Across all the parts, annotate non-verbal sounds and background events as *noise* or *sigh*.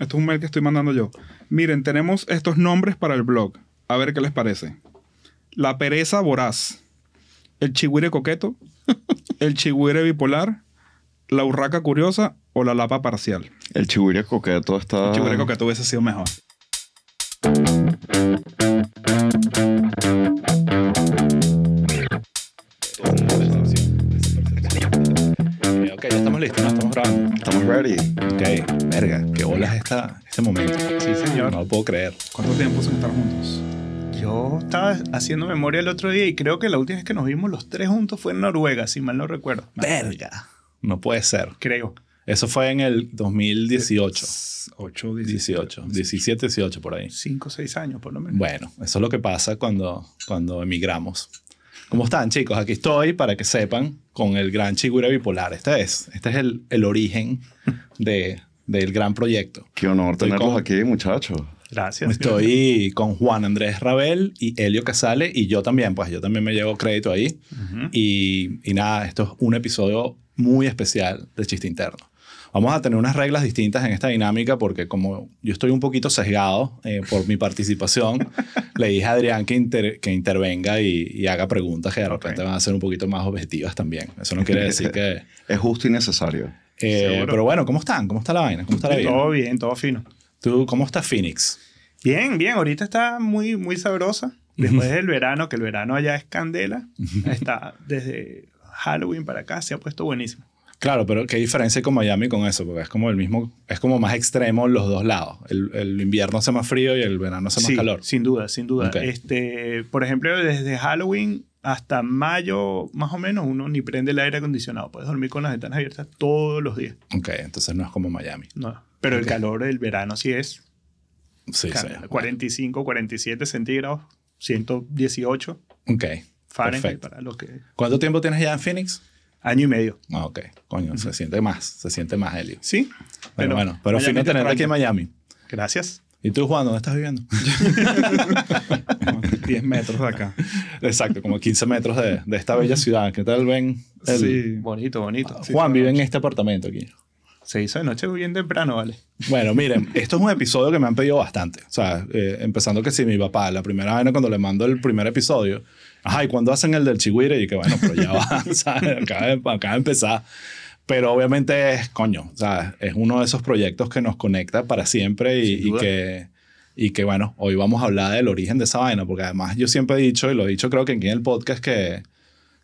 Esto es un mail que estoy mandando yo. Miren, tenemos estos nombres para el blog. A ver qué les parece. La pereza voraz. El chigüire coqueto. *laughs* el chigüire bipolar. La urraca curiosa o la lapa parcial. El chigüire coqueto está... El chigüire coqueto hubiese sido mejor. Estamos ready. Ok, verga, qué bolas esta, este momento. Sí, señor. No lo puedo creer. ¿Cuánto tiempo sin estar juntos? Yo estaba haciendo memoria el otro día y creo que la última vez que nos vimos los tres juntos fue en Noruega, si mal no recuerdo. Verga. No puede ser. Creo. Eso fue en el 2018. 8, 18, 17, 18 por ahí. Cinco o seis años, por lo menos. Bueno, eso es lo que pasa cuando, cuando emigramos. ¿Cómo están, chicos? Aquí estoy para que sepan con el gran Chigüire Bipolar. Este es, este es el, el origen de, del gran proyecto. Qué honor Estoy tenerlos con- aquí, muchachos. Gracias. Estoy con Juan Andrés Rabel y Helio Casale y yo también, pues yo también me llevo crédito ahí. Ujú. Y, y nada, esto es un episodio muy especial de Chiste Interno. Vamos a tener unas reglas distintas en esta dinámica porque como yo estoy un poquito sesgado eh, por mi participación, *laughs* le dije a Adrián que, inter- que intervenga y, y haga preguntas que de repente van a ser un poquito más objetivas también. Eso no quiere decir que... *laughs* Es justo y necesario. eh, pero bueno, ¿cómo están? ¿Cómo está la vaina? ¿Cómo está la vida? Todo bien, todo fino. ¿Tú, ¿Cómo está Phoenix? Bien, bien. Ahorita está muy, muy sabrosa. Después del verano, que el verano allá es candela, está desde Halloween para acá, se ha puesto buenísimo. Claro, pero ¿qué diferencia hay con Miami con eso? Porque es como el mismo, es como más extremo los dos lados. El, el invierno hace más frío y el verano hace más Sí, calor. Sin duda, sin duda. Este, por ejemplo, desde Halloween hasta mayo, más o menos, uno ni prende el aire acondicionado. Puedes dormir con las ventanas abiertas todos los días. Ok, entonces no es como Miami. No. Pero el calor del verano sí es Sí, sí. candela. 45, 47 centígrados, 118 Ok. Fahrenheit Perfecto. para los que... ¿Cuánto tiempo tienes ya en Phoenix? Año y medio. Ah, ok. Coño, se siente más. Se siente más, Helio. Sí. Pero bueno, pero fino te tenerte aquí en. Miami. Gracias. ¿Y tú, Juan, dónde estás viviendo? *laughs* 10 metros de acá. Exacto, como 15 metros de, de esta bella ciudad. ¿Qué tal ven? el- Sí. Bonito, bonito. Juan vive en este apartamento aquí. Se hizo de noche bien temprano, ¿vale? Bueno, miren, esto es un episodio que me han pedido bastante. O sea, eh, empezando que si mi papá, la primera vez cuando le mando el primer episodio, ajá, ¿y cuando hacen el del chigüire? Y que bueno, pero ya va, *laughs* ¿sabes? Acaba acaba de empezar. Pero obviamente es, coño, o sea, es uno de esos proyectos que nos conecta para siempre y, y que, y que, bueno, hoy vamos a hablar del origen de esa vaina, porque además yo siempre he dicho, y lo he dicho creo que aquí en el podcast, que,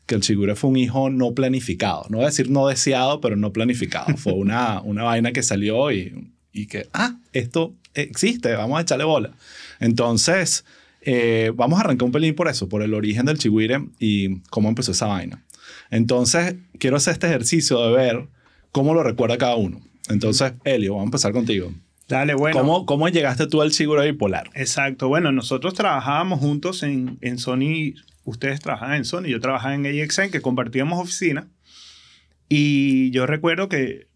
que el chigüire fue un hijo no planificado. No voy a decir no deseado, pero no planificado. Fue una, *laughs* una vaina que salió y, y que, ah, esto existe, vamos a echarle bola. Entonces, eh, vamos a arrancar un pelín por eso, por el origen del chigüire y cómo empezó esa vaina. Entonces, quiero hacer este ejercicio de ver cómo lo recuerda cada uno. Entonces, Elio, vamos a empezar contigo. Dale, bueno. ¿Cómo, ¿Cómo llegaste tú al chigüire bipolar? Exacto. Bueno, nosotros trabajábamos juntos en, en Sony. Ustedes trabajaban en Sony, yo trabajaba en AXN, que compartíamos oficina. Y yo recuerdo que,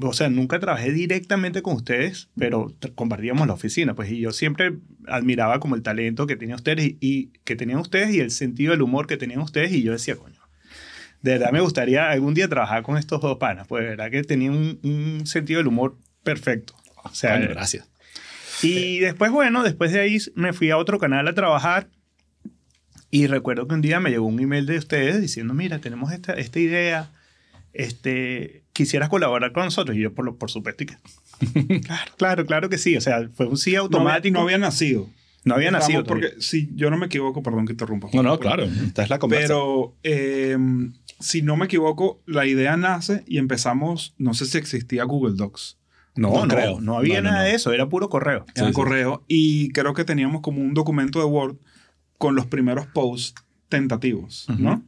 o sea, nunca trabajé directamente con ustedes, pero compartíamos la oficina. Pues, y yo siempre admiraba como el talento que tenían ustedes y, y- que tenían ustedes y el sentido del humor que tenían ustedes. Y yo decía, coño, de verdad me gustaría algún día trabajar con estos dos panas. Pues, de verdad que tenían un, un sentido del humor perfecto. O sea, gracias. y después, bueno, después de ahí me fui a otro canal a trabajar. Y recuerdo que un día me llegó un email de ustedes diciendo, mira, tenemos esta, esta idea, este, quisieras colaborar con nosotros. Y yo, por, lo, por supuesto, y que, *laughs* claro, claro, claro que sí. O sea, fue un sí No había, automático. no había nacido. No había Estamos- nacido. Porque todavía. si yo no me equivoco, perdón que interrumpa. No, no, claro. Esta es la conversa. Pero eh, si no me equivoco, la idea nace y empezamos, no sé si existía Google Docs. no, no no, creo. no había No, no, nada no. de eso, era puro correo. Era Sí, sí. correo. Y creo que teníamos como un documento de Word con los primeros posts tentativos. ¿no?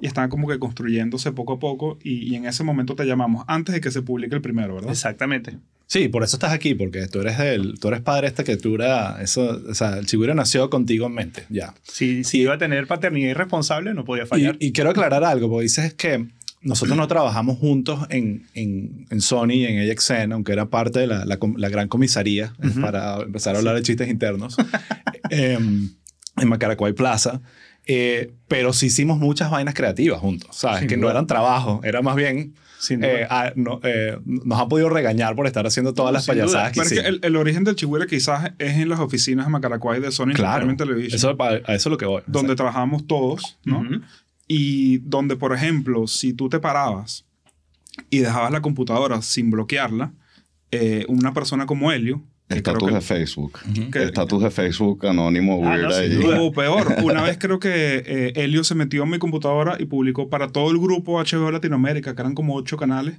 Y estaban como que construyéndose poco a poco y, y en ese momento te llamamos antes de que se publique el primero, ¿verdad? Exactamente. Sí, por eso estás aquí, porque tú eres el, tú eres padre de esta criatura. Eso, o sea, el chigüire nació contigo en mente, ya. Si, si iba a tener paternidad irresponsable, no podía Y, fallar. y quiero aclarar algo, porque dices que nosotros no trabajamos juntos en, en, en Sony y en AXN, aunque era parte de la, la, la gran comisaría, eh, Ujú. para empezar a hablar de chistes internos, *laughs* em, en Macaracuay Plaza. Eh, pero sí hicimos muchas vainas creativas juntos, ¿sabes? Sin que no eran trabajo, era más bien... Eh, no, eh, nos han podido regañar por estar haciendo todas las payasadas que Pero es que hicimos. el, el origen del chihuire quizás es en las oficinas de Macaracuay de Sony Claro, Television, eso, a eso es lo que voy. donde trabajamos todos, ¿no? Y donde, por ejemplo, si tú te parabas y dejabas la computadora sin bloquearla, eh, una persona como Helio, Estatus que- de Facebook. que- Estatus de Facebook anónimo, Ah, no, ahí. O peor, *laughs* una vez creo que eh, Helio se metió en mi computadora y publicó para todo el grupo HBO Latinoamérica, que eran como ocho canales,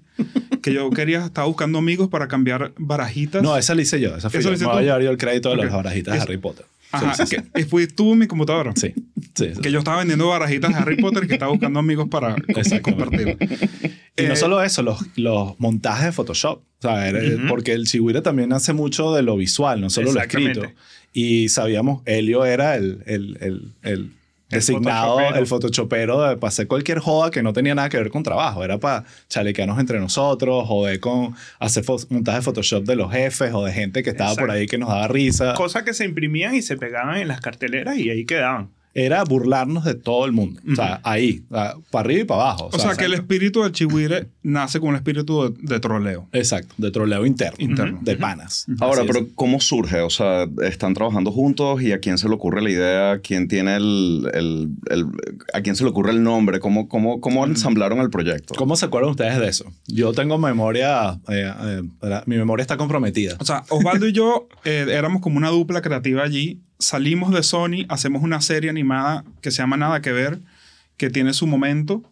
que yo quería, estaba buscando amigos para cambiar barajitas. No, esa la hice yo. Esa fui ¿Eso yo. Me voy a llevar yo el crédito de Ok. las barajitas de Harry Potter. Ajá, que fui tú en mi computadora. Sí, sí. sí. Que yo estaba vendiendo barajitas de Harry Potter y que estaba buscando amigos para *laughs* compartir. Y no Eh, solo eso, los, los montajes de Photoshop. O sea, era- Ujú. Porque el Chihuire también hace mucho de lo visual, no solo lo escrito. Y sabíamos, Helio era el, el, el, el designado, el photoshopero de, para hacer cualquier joda que no tenía nada que ver con trabajo. Era para chalequearnos entre nosotros, joder con hacer montajes de Photoshop de los jefes o de gente que estaba por Exacto. ahí que nos daba risa. Cosas que se imprimían y se pegaban en las carteleras y ahí quedaban. Era burlarnos de todo el mundo. O sea, ahí, o sea, para arriba y para abajo. O sea, que el exacto. espíritu del chihuire nace con un espíritu de, de troleo. Exacto, de troleo interno. Interno. De panas. Ahora, Así pero es. ¿cómo surge? O sea, ¿están trabajando juntos y a quién se le ocurre la idea? ¿Quién tiene el... el- el- ¿A quién se le ocurre el nombre? ¿Cómo, cómo, cómo ensamblaron el proyecto? ¿Cómo se acuerdan ustedes de eso? Yo tengo memoria, eh, eh, mi memoria está comprometida. O sea, Osvaldo y yo eh, éramos como una dupla creativa allí. Salimos de Sony, hacemos una serie animada que se llama Nada que Ver, que tiene su momento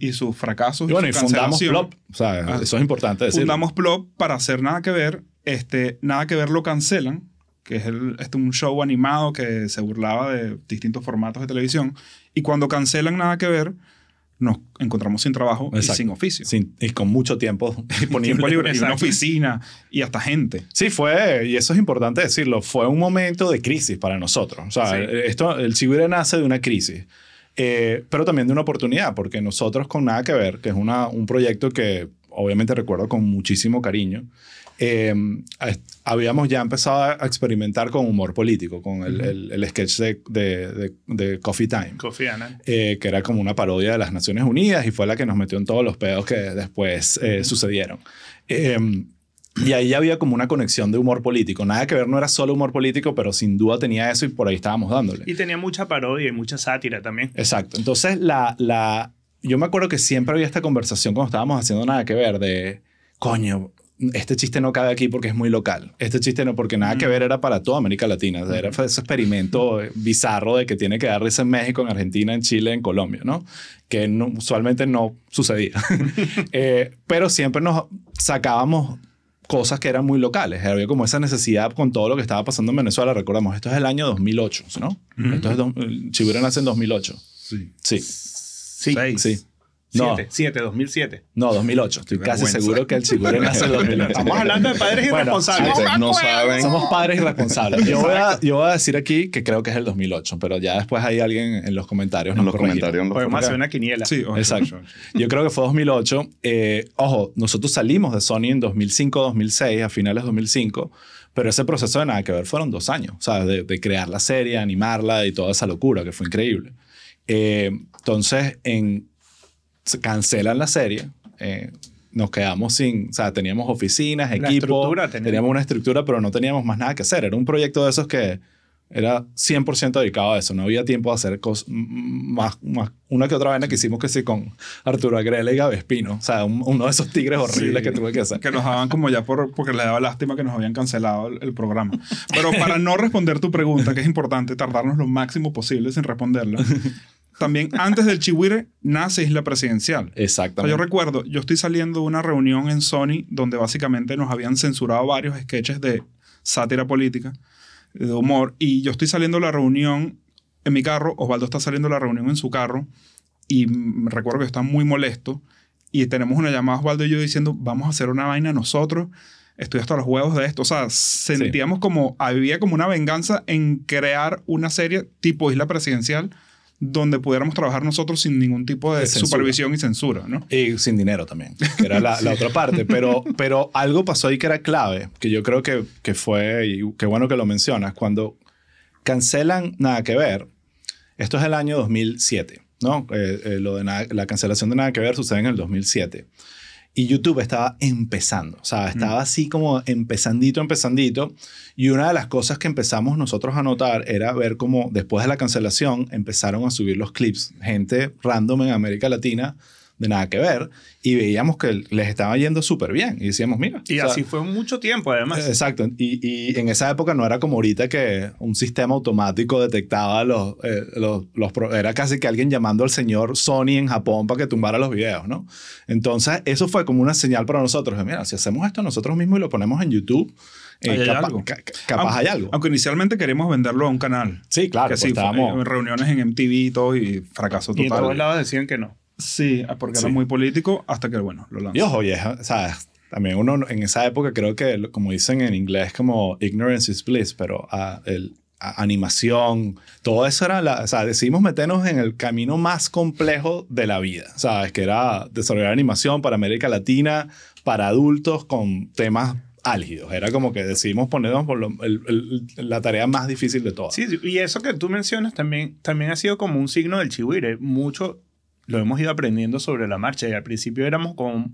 y sus fracasos. Y bueno, y su fundamos cancelación. Plop. O sea, Ah. eso es importante decir. Fundamos Plop para hacer Nada que Ver. Este, Nada que Ver lo cancelan, que es el, este, un show animado que se burlaba de distintos formatos de televisión. Y cuando cancelan Nada que Ver, nos encontramos sin trabajo y Exacto. sin oficio. Sin- y con mucho tiempo *laughs* disponible. Tiempo libre, y una oficina y hasta gente. Sí, fue, y eso es importante decirlo, fue un momento de crisis para nosotros. O sea, Sí. esto, el Chigüire nace de una crisis, eh, pero también de una oportunidad, porque nosotros con Nada que Ver, que es una, un proyecto que obviamente recuerdo con muchísimo cariño, eh, habíamos ya empezado a experimentar con humor político, con el, el- el sketch de, de- de- de Coffee Time. Coffee eh, que era como una parodia de las Naciones Unidas y fue la que nos metió en todos los pedos que después eh, sucedieron. Eh, y ahí ya había como una conexión de humor político. Nada que ver, no era solo humor político, pero sin duda tenía eso y por ahí estábamos dándole. Y tenía mucha parodia y mucha sátira también. Exacto. Entonces, la, la, yo me acuerdo que siempre había esta conversación cuando estábamos haciendo nada que ver de, coño, este chiste no cabe aquí porque es muy local. Este chiste no, porque nada que ver era para toda América Latina. O sea, Era ese experimento eh, *laughs* bizarro de que tiene que dar risa en México, en Argentina, en Chile, en Colombia, ¿no? Que no- usualmente no sucedía. *laughs* Eh, pero siempre nos sacábamos cosas que eran muy locales. Había como esa necesidad con todo lo que estaba pasando en Venezuela. Recordamos, esto es el año 2008, ¿no? Esto es do- Chihuahua nace en 2008. Sí. Sí, Sí. Seis. sí. No, Siete, siete, 2007. no, 2008. Estoy Qué casi vergüenza. seguro que el Chihuahua *laughs* nace en 2008. Estamos hablando de padres Bueno, irresponsables. Ustedes no saben. Somos padres irresponsables. Yo voy, a, yo voy a decir aquí que creo que es el 2008, pero ya después hay alguien en los comentarios. En nos los comentarios. Podemos hacer una quiniela. Sí, ocho, Exacto. Yo creo que fue 2008. Eh, ojo, nosotros salimos de Sony en 2005, 2006, a finales de 2005, pero ese proceso de nada que ver fueron dos años, ¿sabes? De, de crear la serie, animarla y toda esa locura que fue increíble. Eh, entonces, en, cancelan la serie. eh, nos quedamos sin, o sea, teníamos oficinas, equipo, teníamos. teníamos una estructura, pero no teníamos más nada que hacer. Era un proyecto de esos que era 100% dedicado a eso. No había tiempo de hacer cosas más, más. Una que otra vaina que hicimos que sí con Arturo Agrela y Gabe Espino. O sea, un- uno de esos tigres horribles Sí. que tuve que hacer. Que nos daban como ya por, porque le daba lástima que nos habían cancelado el, el programa. Pero para no responder tu pregunta, que es importante tardarnos lo máximo posible sin responderla, también antes del Chihuire nace Isla Presidencial. O sea, Exactamente. yo recuerdo, yo estoy saliendo de una reunión en Sony donde básicamente nos habían censurado varios sketches de sátira política, de humor, y yo estoy saliendo de la reunión en mi carro, Osvaldo está saliendo de la reunión en su carro, y me recuerdo que está muy molesto, y tenemos una llamada Osvaldo y yo diciendo, vamos a hacer una vaina nosotros, estoy hasta los huevos de esto, o sea, sentíamos como, había como una venganza en crear una serie tipo Isla Presidencial, donde pudiéramos trabajar nosotros sin ningún tipo de, supervisión y censura, ¿no? Y sin dinero también, que era la, la otra parte. Pero, *laughs* pero algo pasó ahí que era clave, que yo creo que, que fue, y qué bueno que lo mencionas, cuando cancelan Nada que Ver, Esto es el año 2007, ¿no? Eh, eh, lo de nada- la cancelación de Nada que Ver sucede en el 2007. Y YouTube estaba empezando, o sea, estaba así como empezandito, empezandito. Y una de las cosas que empezamos nosotros a notar era ver cómo después de la cancelación empezaron a subir los clips, gente random en América Latina de nada que ver, y veíamos que les estaba yendo súper bien. Y decíamos, mira. Y o sea, así fue mucho tiempo, además. Exacto. Y, y en esa época no era como ahorita que un sistema automático detectaba los, eh, los, los Era casi que alguien llamando al señor Sony en Japón para que tumbara los videos, ¿no? Entonces, eso fue como una señal para nosotros. de, Mira, si hacemos esto nosotros mismos y lo ponemos en YouTube, eh, hay capa- algo. ca- ca- capaz Aunque- hay algo. Aunque inicialmente queríamos venderlo a un canal. sí, claro. que pues sí, estábamos... en reuniones en MTV y todo y fracaso y en todos total. lados decían que no. Sí, porque Sí. era muy político hasta que, bueno, lo lanzó. Y ojo, y es, ¿sabes? También uno en esa época creo que, como dicen en inglés, como ignorance is bliss, pero ah, el, animación, todo eso era, la, o sea, decidimos meternos en el camino más complejo de la vida, ¿sabes? Que era desarrollar animación para América Latina, para adultos con temas álgidos. Era como que decidimos ponernos por lo- el- el- la tarea más difícil de todas. Sí, sí, y eso que tú mencionas también, también ha sido como un signo del chihuire. Mucho lo hemos ido aprendiendo sobre la marcha y al principio éramos como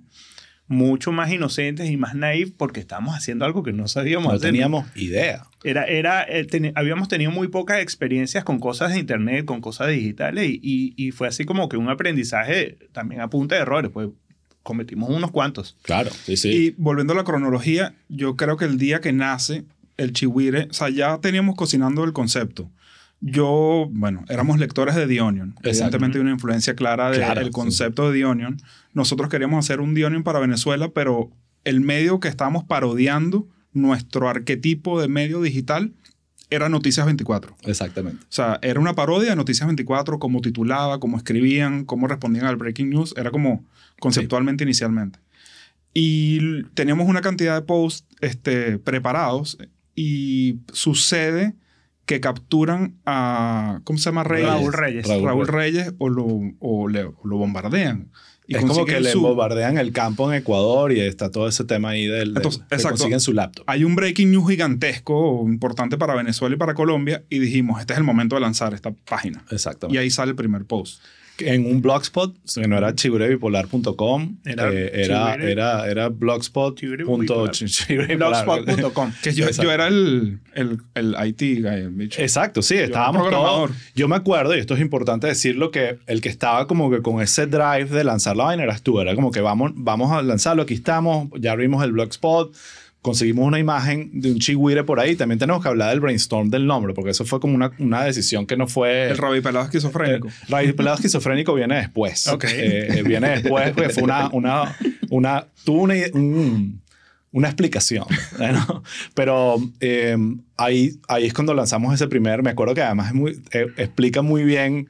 mucho más inocentes y más naive porque estábamos haciendo algo que no sabíamos no hacer. teníamos idea. Era, era, eh, teni- habíamos tenido muy pocas experiencias con cosas de internet, con cosas digitales y, y, y fue así como que un aprendizaje también a punta de errores, pues cometimos unos cuantos. Claro, sí, sí. Y volviendo a la cronología, yo creo que el día que nace el chihuire, o sea, ya teníamos cocinando el concepto. Yo, bueno, éramos lectores de The Onion. Evidentemente hay una influencia clara del Claro, sí. concepto de The Onion. Nosotros queríamos hacer un The Onion para Venezuela, pero el medio que estábamos parodiando, nuestro arquetipo de medio digital, era Noticias 24. Exactamente. O sea, era una parodia de Noticias 24, cómo titulaba, cómo escribían, cómo respondían al breaking news. Era como conceptualmente inicialmente. Y teníamos una cantidad de posts este, preparados y sucede que capturan a, ¿cómo se llama? Reyes. Raúl Reyes. Raúl Raúl Reyes o lo, o le- o lo bombardean. Y es como que le su- bombardean el campo en Ecuador y está todo ese tema ahí del, Entonces, que exacto. consiguen su laptop. Hay un breaking news gigantesco, importante para Venezuela y para Colombia, y dijimos, este es el momento de lanzar esta página. Y Exactamente. ahí sale el primer post. En un blogspot, que no era chigurebipolar.com, Era eh, era, era, era blogspot. Blogspot.com. Que *laughs* yo, Exacto. yo era el, el, el IT guy, el bicho. Exacto, sí, estábamos todos. Yo me acuerdo, y esto es importante decirlo, que el que estaba como que con ese drive de lanzar la vaina eras tú. Era como que vamos, vamos a lanzarlo, aquí estamos, ya abrimos el blogspot, conseguimos una imagen de un chigüire por ahí. También tenemos que hablar del brainstorm del nombre, porque eso fue como una, una decisión que no fue. El Robbie Pelado esquizofrénico. El pelado esquizofrénico viene después. Ok. Eh, eh, viene después porque fue una, una, una, tuvo una, un- una explicación. ¿no? Pero eh, ahí, ahí es cuando lanzamos ese primer, me acuerdo que además es muy, eh, explica muy bien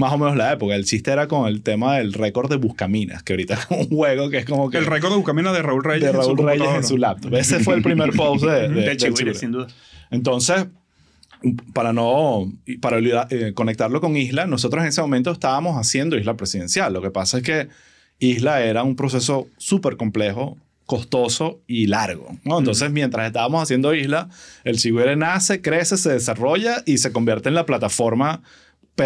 más o menos la época. El chiste era con el tema del récord de Buscaminas, que ahorita *laughs* es como un juego que es como que... El récord de Bucamina de Raúl Reyes. de en su Raúl Reyes en su laptop. Ese fue el primer post de, *laughs* de, chihuire, Chigüire. sin duda. Entonces, para no para eh, conectarlo con Isla, nosotros en ese momento estábamos haciendo Isla Presidencial. Lo que pasa es que Isla era un proceso súper complejo, costoso y largo. ¿no? Entonces, mientras estábamos haciendo Isla, el Chigüire nace, crece, se desarrolla y se convierte en la plataforma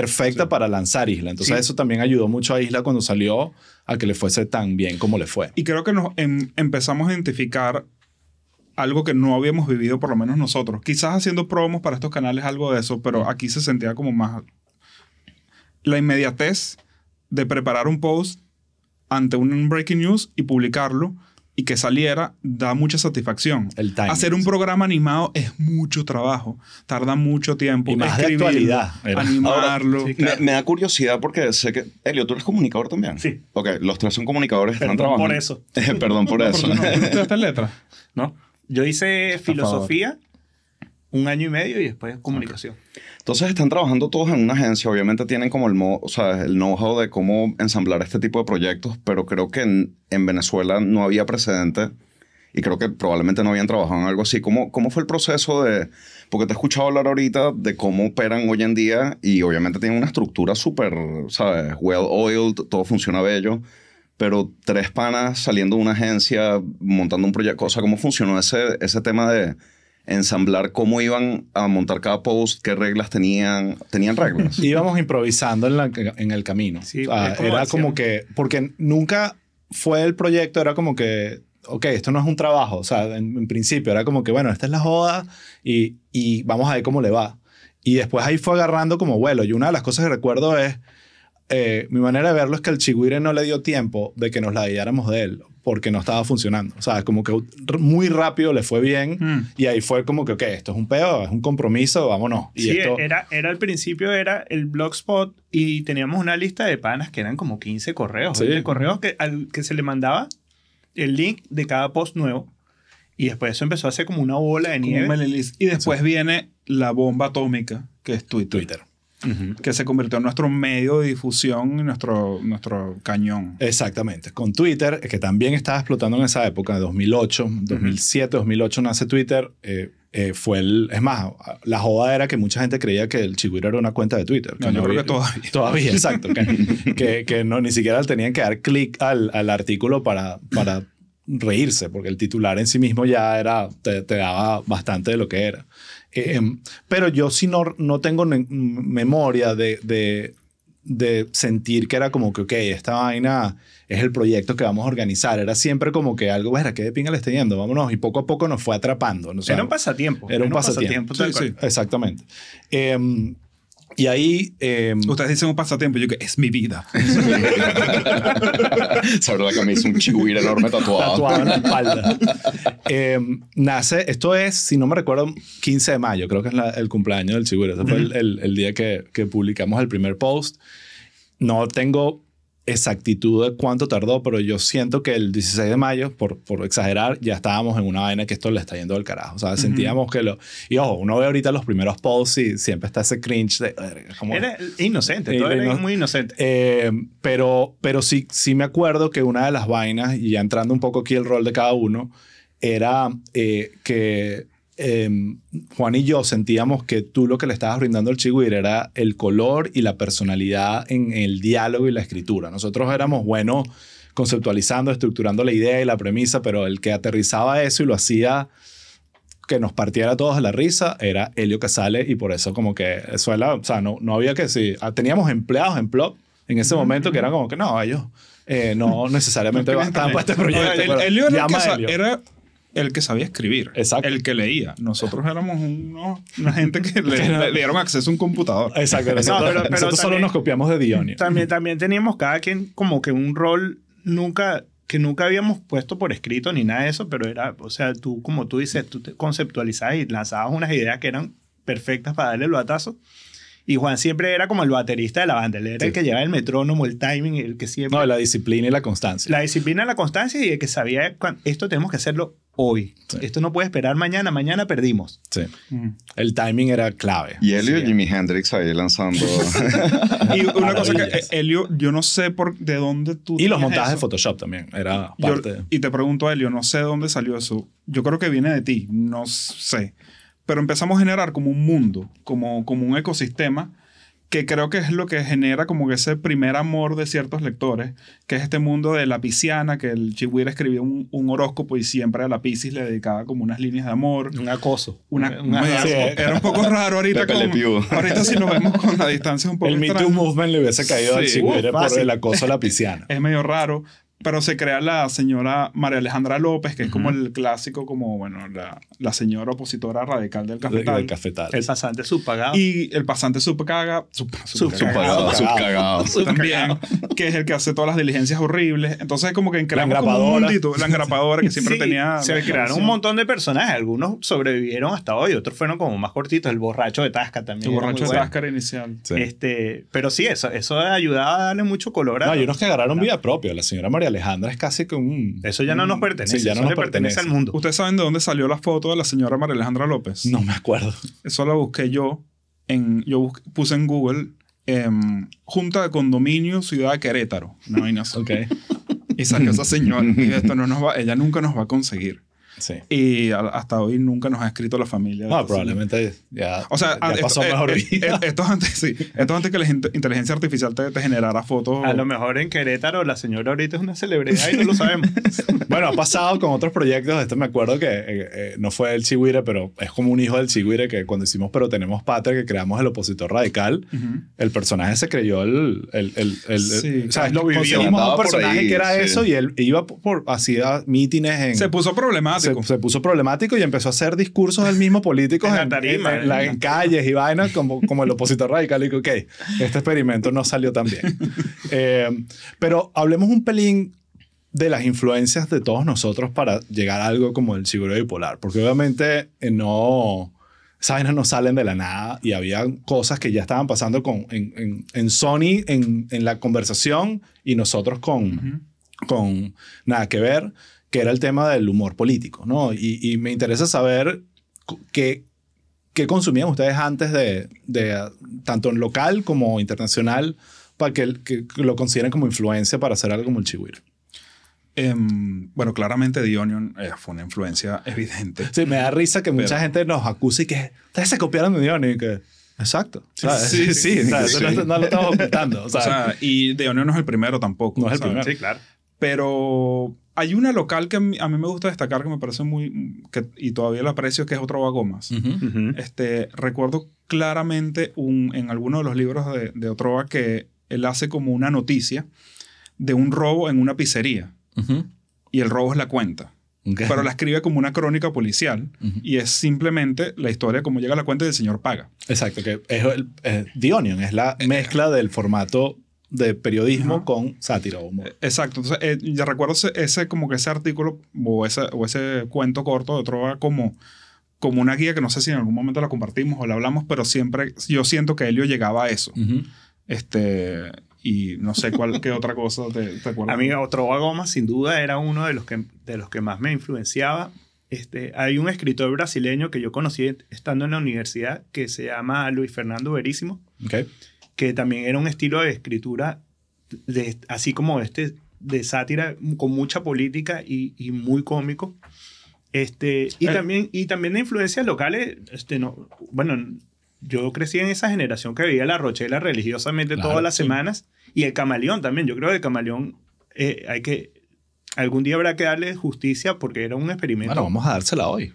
perfecta para lanzar Isla. Entonces, Sí. eso también ayudó mucho a Isla cuando salió a que le fuese tan bien como le fue. Y creo que nos em- empezamos a identificar algo que no habíamos vivido, por lo menos nosotros. Quizás haciendo promos para estos canales, algo de eso, pero aquí se sentía como más la inmediatez de preparar un post ante un breaking news y publicarlo y que saliera da mucha satisfacción. El timing, Hacer un sí. programa animado es mucho trabajo, tarda mucho tiempo. Y más de escribirlo, actualidad, era. Animarlo. Sí, Me, me da curiosidad porque sé que... Elio, ¿tú eres comunicador también? Sí. Ok, los tres son comunicadores, están Perdón trabajando. por eso. *laughs* Perdón por No, eso. no, ¿tú no estudiaste letras? ¿no? Yo hice filosofía un año y medio y después comunicación. Entonces están trabajando todos en una agencia, obviamente tienen como el, o sea, el know-how de cómo ensamblar este tipo de proyectos, pero creo que en, en Venezuela no había precedente y creo que probablemente no habían trabajado en algo así. ¿Cómo, ¿Cómo fue el proceso de...? Porque te he escuchado hablar ahorita de cómo operan hoy en día y obviamente tienen una estructura súper, ¿sabes? Well-oiled, todo funciona bello, pero tres panas saliendo de una agencia, montando un proyecto, o sea, ¿cómo funcionó ese, ese tema de ensamblar cómo iban a montar cada post, qué reglas tenían. ¿Tenían reglas? *laughs* Íbamos improvisando en, la- en el camino. Sí, O sea, es como era como que, porque nunca fue el proyecto, era como que, ok, esto no es un trabajo. O sea, en, en principio era como que, bueno, esta es la joda y, y vamos a ver cómo le va. Y después ahí fue agarrando como vuelo. Y una de las cosas que recuerdo es, eh, mi manera de verlo es que el Chigüire no le dio tiempo de que nos la guiáramos de él porque no estaba funcionando. O sea, como que muy rápido le fue bien Mm. y ahí fue como que, ok, esto es un peo, es un compromiso, vámonos. Y Sí, esto, era, era al principio era el blogspot y teníamos una lista de panas que eran como 15 correos, Sí. 20 correos que, al que se le mandaba el link de cada post nuevo y después eso empezó a ser como una bola de nieve. Y después viene la bomba atómica, que es Twitter. Twitter. Que se convirtió en nuestro medio de difusión y nuestro, nuestro cañón. Exactamente. Con Twitter, que también estaba explotando en esa época, de 2008, 2007, 2008 nace Twitter. eh, eh, fue el... Es más, la joda era que mucha gente creía que el Chigüiro era una cuenta de Twitter. No, yo creo que todavía. Todavía, exacto. Que, *laughs* que, que no, ni siquiera tenían que dar clic al, al artículo para, para reírse, porque el titular en sí mismo ya era, te, te daba bastante de lo que era. Eh, pero yo sí no, no tengo memoria de, de, de sentir que era como que, ok, esta vaina es el proyecto que vamos a organizar. Era siempre como que algo, bueno, ¿qué de pinga le está yendo? Vámonos. Y poco a poco nos fue atrapando. ¿no? O sea, era un pasatiempo. era un pasatiempo. Sí, sí. Exactamente. Em, y ahí... em, Ustedes dicen un pasatiempo, yo que es mi vida. Esa verdad que me hizo un chihuire enorme tatuado. tatuado en la espalda. Eh, nace, esto es, si no me recuerdo, 15 de mayo, creo que es la- el cumpleaños del Chigüiro. Ese fue el, el- el día que, que publicamos el primer post. No tengo exactitud de cuánto tardó, pero yo siento que el 16 de mayo, por, por exagerar, ya estábamos en una vaina que esto le está yendo del carajo. O sea, sentíamos que lo... Y ojo, uno ve ahorita los primeros posts y siempre está ese cringe de... "Verga, ¿cómo- Era inocente, todo era ino- muy inocente. eh, pero, pero sí, sí me acuerdo que una de las vainas, y ya entrando un poco aquí el rol de cada uno, era eh, que eh, Juan y yo sentíamos que tú lo que le estabas brindando al Chigüire era el color y la personalidad en el diálogo y la escritura. Nosotros éramos buenos conceptualizando, estructurando la idea y la premisa, pero el que aterrizaba eso y lo hacía que nos partiera a todos la risa era Helio Casale y por eso como que eso era, o sea, no, no había que sí, ah, teníamos empleados en Plop en ese momento que eran como que no, ellos eh, no *laughs* necesariamente No para este proyecto. el- el Helio. era el que sabía escribir. Exacto. El que leía. Nosotros éramos unos- una *laughs* gente que le, no- le dieron acceso a un computador. Exacto, *laughs* nosotros, pero- pero nosotros solo también- nos copiamos de Dionio. También, también teníamos cada quien como que un rol nunca que nunca habíamos puesto por escrito ni nada de eso, pero era, o sea, tú como tú dices, tú te conceptualizabas y lanzabas unas ideas que eran perfectas para darle el batazo. Y Juan siempre era como el baterista de la banda, él era Sí. el que llevaba el metrónomo, el timing, el que siempre... No, la disciplina y la constancia. la disciplina, la constancia y el que sabía, esto tenemos que hacerlo hoy. Sí. Esto no puede esperar mañana, mañana perdimos. Sí. Mm. El timing era clave. Y Elio y Sí. Jimi Hendrix ahí lanzando. *laughs* Y una cosa que eh, Elio, yo no sé por de dónde tú. Y los montajes de eso. Photoshop también. Era Yo- parte. y te pregunto, Elio, no sé de dónde salió eso. Yo creo que viene de ti, no sé. Pero empezamos a generar como un mundo, como, como un ecosistema, que creo que es lo que genera como que ese primer amor de ciertos lectores, que es este mundo de la pisciana, que el Chihuahua escribió un, un horóscopo y siempre a la Piscis le dedicaba como unas líneas de amor. Un acoso. Una, Una- medio- sí. Era un poco raro ahorita. Con- ahorita si nos vemos con la distancia es un poco El Me Too. Movement le hubiese caído al Sí. Chigüire Uh, por el acoso a la pisciana. es medio raro, pero se crea la señora María Alejandra López, que es como el clásico, como, bueno, la, la señora opositora radical del de- cafetal. del cafetal. El pasante subpagado. Y el pasante subcaga, sub, Subpagado, subcagado. *laughs* también, que es el que hace todas las diligencias horribles. Entonces, como que creamos como un mundito, la engrapadora que siempre Sí, tenía. Se crearon un montón de personajes. Algunos sobrevivieron hasta hoy, otros fueron como más cortitos. El borracho de Tasca también. El borracho de bueno. Táscara inicial. Sí. Este, pero sí, eso, eso ayudaba a darle mucho color a No, hay unos que agarraron vida propia. La señora María Alejandra es casi que un... Eso ya no nos pertenece. Sí, ya no eso nos le pertenece, pertenece. al mundo. ¿Ustedes saben de dónde salió la foto de la señora María Alejandra López? No me acuerdo. Eso la busqué yo. En, yo busqué- puse en Google em, Junta de Condominio Ciudad de Querétaro. Una vaina así. Ok. Y salió esa señora. Y esto no nos va, ella nunca nos va a conseguir. Sí. Y a- hasta hoy nunca nos ha escrito la familia. esta probablemente ya, O sea, ya esto, pasó eh, mejor eh, vida. eh, esto es antes, sí. Esto es antes que la int- inteligencia artificial te, te generara fotos. A lo mejor en Querétaro la señora ahorita es una celebridad y no lo sabemos. *laughs* Bueno, ha pasado con otros proyectos. Esto me acuerdo que eh, eh, no fue el Chihuire, pero es como un hijo del Chihuire que cuando hicimos Pero Tenemos Patria, que creamos el opositor radical, Ujú. el personaje se creyó el... el, el, el- Sí, o sea, lo Andaba un personaje ahí, que era sí. eso y él iba por, por- hacía mítines en... Se puso problemático. Se puso problemático y empezó a hacer discursos del mismo político *laughs* En en, la tarima, en- en la- en- en calles y vainas como, como el opositor radical. Y digo, ok, este experimento no salió tan bien. *laughs* Eh, pero hablemos un pelín de las influencias de todos nosotros para llegar a algo como el seguro bipolar. Porque obviamente eh, no... Esas vainas no salen de la nada y había cosas que ya estaban pasando con, en, en, en Sony en, en la conversación y nosotros con, con nada que ver, que era el tema del humor político, ¿no? Y, y me interesa saber qué, qué consumían ustedes antes de, de, tanto en local como internacional, para que, que lo consideren como influencia para hacer algo como el Chihuire. Em, bueno, claramente The Onion eh, fue una influencia evidente. Sí, me da risa que mucha Pero- gente nos acuse y que ustedes se copiaron de Dion y que... Exacto. ¿sabes? *laughs* sí, Sí, sí, sí. eso No, no lo estamos ocultando. O sea, y The Onion no es el primero tampoco. No es el ¿sabes? primero. Sí, claro. Pero hay una local que a mí, a mí me gusta destacar que me parece muy... Que, y todavía la aprecio, que es Otro Gomas. ujú. Este, recuerdo claramente un, en alguno de los libros de, de Otroa que él hace como una noticia de un robo en una pizzería. Ujú. Y el robo es la cuenta. Ok. Pero la escribe como una crónica policial. Ujú. Y es simplemente la historia como llega a la cuenta y el señor paga. Exacto, que es el, eh, The Onion, es la mezcla del formato de periodismo Ajá. con sátira o humor. Exacto. Entonces, eh, yo recuerdo ese, ese- como que ese artículo o ese, o ese cuento corto de Trova como, como una guía que no sé si en algún momento la compartimos o la hablamos, pero siempre yo siento que Helio llegaba a eso. Ujú. Este, y no sé cuál, qué otra cosa te, te acuerdas. A mí otro Goma sin duda era uno de los que, de los que más me influenciaba. Este, hay un escritor brasileño que yo conocí estando en la universidad que se llama Luis Fernando Verísimo, Ok. Que también era un estilo de escritura de, así como este de sátira con mucha política y, y muy cómico. Este, y, Eh. también, y también de influencias locales. Este, no, bueno, yo crecí en esa generación que veía La Rochela religiosamente Claro, todas las sí. semanas. Y el Camaleón también. Yo creo que el Camaleón eh, hay que... Algún día habrá que darle justicia porque era un experimento. Bueno, vamos a dársela hoy.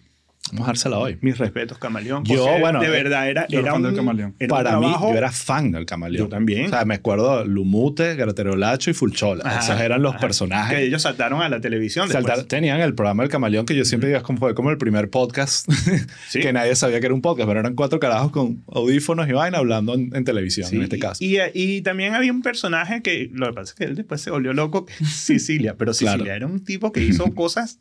Vamos a dársela hoy. Mis respetos, Camaleón. Yo, bueno, de eh, verdad era, era un, del Camaleón. era un Para mí, trabajo- yo era fan del camaleón. Yo también. O sea, me acuerdo Lumute, Graterolacho y Fulchola. Ajá, Esos eran los ajá. personajes. Que ellos saltaron a la televisión después. Saltar- tenían el programa El Camaleón que yo siempre digo como, fue como el primer podcast *laughs* Sí. que nadie sabía que era un podcast, pero eran cuatro carajos con audífonos y vaina hablando en, en televisión Sí, en este caso. Y, y también había un personaje que, lo que pasa es que él después se volvió loco, Sicilia, pero Sicilia Claro. era un tipo que hizo *laughs* cosas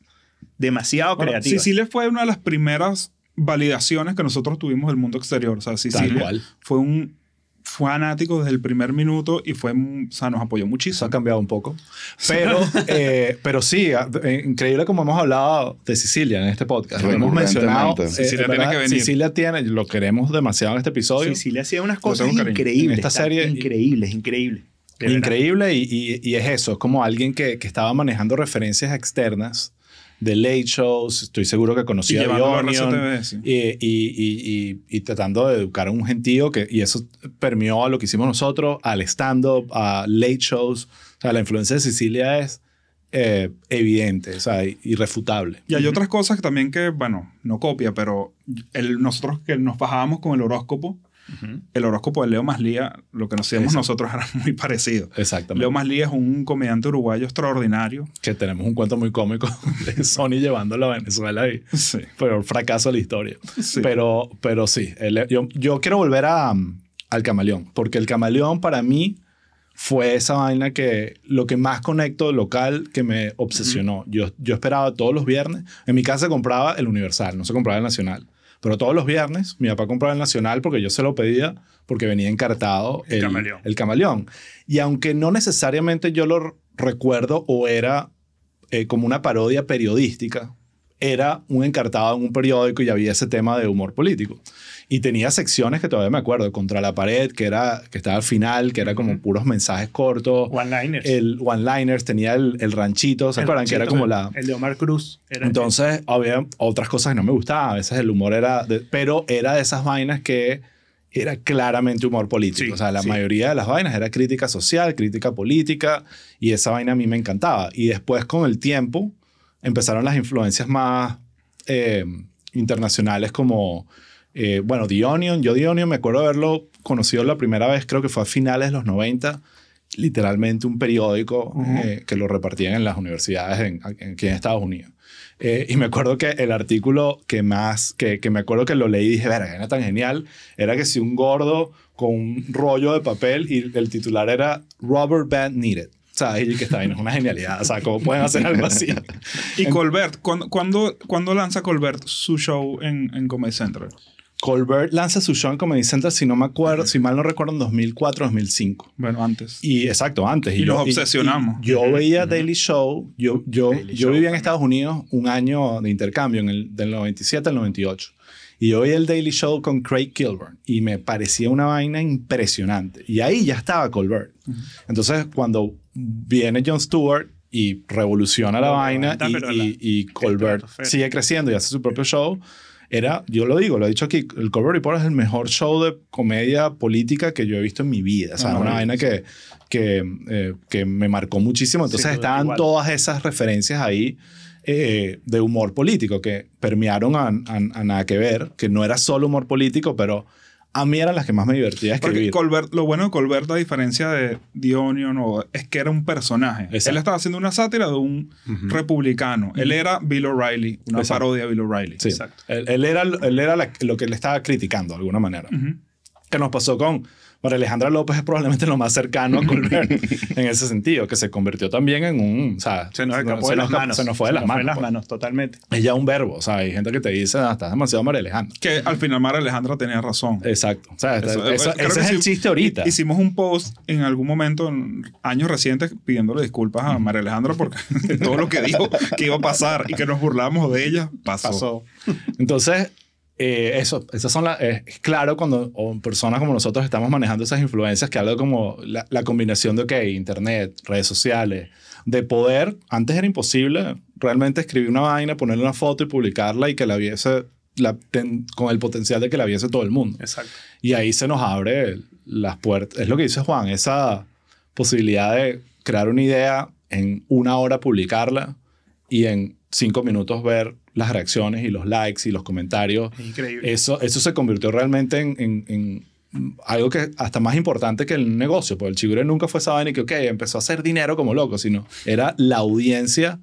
demasiado Bueno, creativas. Sicilia fue una de las primeras validaciones que nosotros tuvimos del mundo exterior. O sea, Sicilia fue un fanático desde el primer minuto y fue, o sea, nos apoyó Eso ha muchísimo. cambiado un poco. Pero, *laughs* eh, pero sí, eh, increíble como hemos hablado de Sicilia en este podcast. Lo hemos mencionado. Eh, Sicilia en tiene verdad, que venir. Sicilia tiene, lo queremos demasiado en este episodio. Sicilia hacía unas cosas increíbles. En esta serie- Increíbles, increíbles. Verdad. Increíble y, y- y es eso, es como alguien que, que estaba manejando referencias externas de late shows, estoy seguro que conocía a Onion, RCTV, sí. y, y- y- y- y tratando de educar a un gentío que, y eso permeó a lo que hicimos nosotros, al stand-up, a late shows. O sea, la influencia de Sicilia es eh, evidente, o sea, irrefutable. Y hay otras cosas que también que, bueno, no copia, pero el, nosotros que nos bajábamos con el horóscopo, El horóscopo de Leo Maslía, lo que nos hacíamos nosotros *laughs* era muy parecido. Exactamente. Leo Maslía es un comediante uruguayo extraordinario. que tenemos un cuento muy cómico *laughs* de Sony llevándolo a Venezuela y Sí. pero fracaso de la historia. Sí. Pero, pero sí, el- yo, yo quiero volver a, um, al camaleón, porque el camaleón para mí fue esa vaina que lo que más conecto local que me obsesionó. yo, yo esperaba todos los viernes, en mi casa se compraba el Universal, no se compraba el Nacional. Pero todos los viernes mi papá compraba el Nacional porque yo se lo pedía porque venía encartado El camaleón. el camaleón. Y aunque no necesariamente yo lo recuerdo o era eh, como una parodia periodística, era un encartado en un periódico y había ese tema de humor político. Y tenía secciones que todavía me acuerdo, contra la pared, que, era, que estaba al final, que era como puros mensajes cortos. One-liners. El one-liners, tenía el, el ranchito, ¿se El acuerdan? Que era como la... El de Omar Cruz. Era Entonces, había otras cosas que no me gustaban. A veces el humor era... de- pero era de esas vainas que era claramente humor político. Sí, o sea, la sí. mayoría de las vainas era crítica social, crítica política, y esa vaina a mí me encantaba. Y después, con el tiempo, empezaron las influencias más eh, internacionales como... eh, bueno, The Onion. Yo The Onion me acuerdo haberlo conocido la primera vez, creo que fue a finales de los 90 literalmente un periódico eh, que lo repartían en las universidades en, en- aquí en Estados Unidos. Eh, y me acuerdo que el artículo que más, que, que me acuerdo que lo leí y dije, verga, era tan genial, era que si un gordo con un rollo de papel y el titular era Rubber Band Needed. ¿Sabes? Y que está bien, es una genialidad. O sea, ¿cómo pueden hacer algo así? *laughs* Y Colbert, ¿cuándo, cuándo, cuándo lanza Colbert su show en, en Comedy Central? Colbert lanza su show en Comedy Central, si no me acuerdo, si mal no recuerdo, en 2004 2005. Bueno, antes. Y exacto, antes. Y yo- nos obsesionamos. y yo veía Daily Show. Yo, yo, Daily yo Show, vivía en. Estados Unidos un año de intercambio, en el, del 97 al 98. Y yo veía el Daily Show con Craig Kilburn y me parecía una vaina impresionante. Y ahí ya estaba Colbert. Entonces, cuando viene Jon Stewart y revoluciona la Lo vaina y, pero y- la- y Colbert sigue creciendo y hace su propio show, era, yo lo digo, lo he dicho aquí, el Colbert Report es el mejor show de comedia política que yo he visto en mi vida. O sea, Ah, una sí. vaina que, que, eh, que me marcó muchísimo. Entonces estaban igual. todas esas referencias ahí eh, de humor político que permearon a, a- a nada que ver, que no era solo humor político, pero a mí eran las que más me divertía Porque escribir. Colbert, lo bueno de Colbert, a diferencia de The Onion, o- es que era un personaje. Exacto. Él estaba haciendo una sátira de un republicano. Él era Bill O'Reilly, una Exacto. parodia de Bill O'Reilly. Sí. Exacto. Él, él era, él era la- lo que le estaba criticando de alguna manera. Ujú. que nos pasó con María Alejandra López es probablemente lo más cercano a *laughs* Colbert en ese sentido, que se convirtió también en un... O sea, Se nos se escapó de las manos. Se nos fue de las manos. pues. manos, totalmente. Es ya un verbo, o sea, hay gente que te dice, ah, estás demasiado María Alejandra. Que al final Mara Alejandra tenía razón. Exacto. O sea, Eso- eso- creo ese es el sí- chiste ahorita. Hicimos un post en algún momento, en años recientes, pidiéndole disculpas a María Alejandra porque *laughs* todo lo que dijo que iba a pasar y que nos burlábamos de ella, pasó. Pasó. Entonces, eh, eso, esas son las... eh, es claro cuando personas como nosotros estamos manejando esas influencias que algo como la, la combinación de, ok, internet, redes sociales, de poder, antes era imposible realmente escribir una vaina, ponerle una foto y publicarla y que la viese, la, ten- con el potencial de que la viese todo el mundo. Exacto. Y ahí se nos abre las puertas. Es lo que dice Juan, esa posibilidad de crear una idea en una hora publicarla y en cinco minutos ver las reacciones y los likes y los comentarios. Es increíble. Eso, eso se convirtió realmente en, en- en algo que hasta más importante que el negocio, porque el chigure nunca fue esa vaina y que, ok, empezó a hacer dinero como loco, sino era la audiencia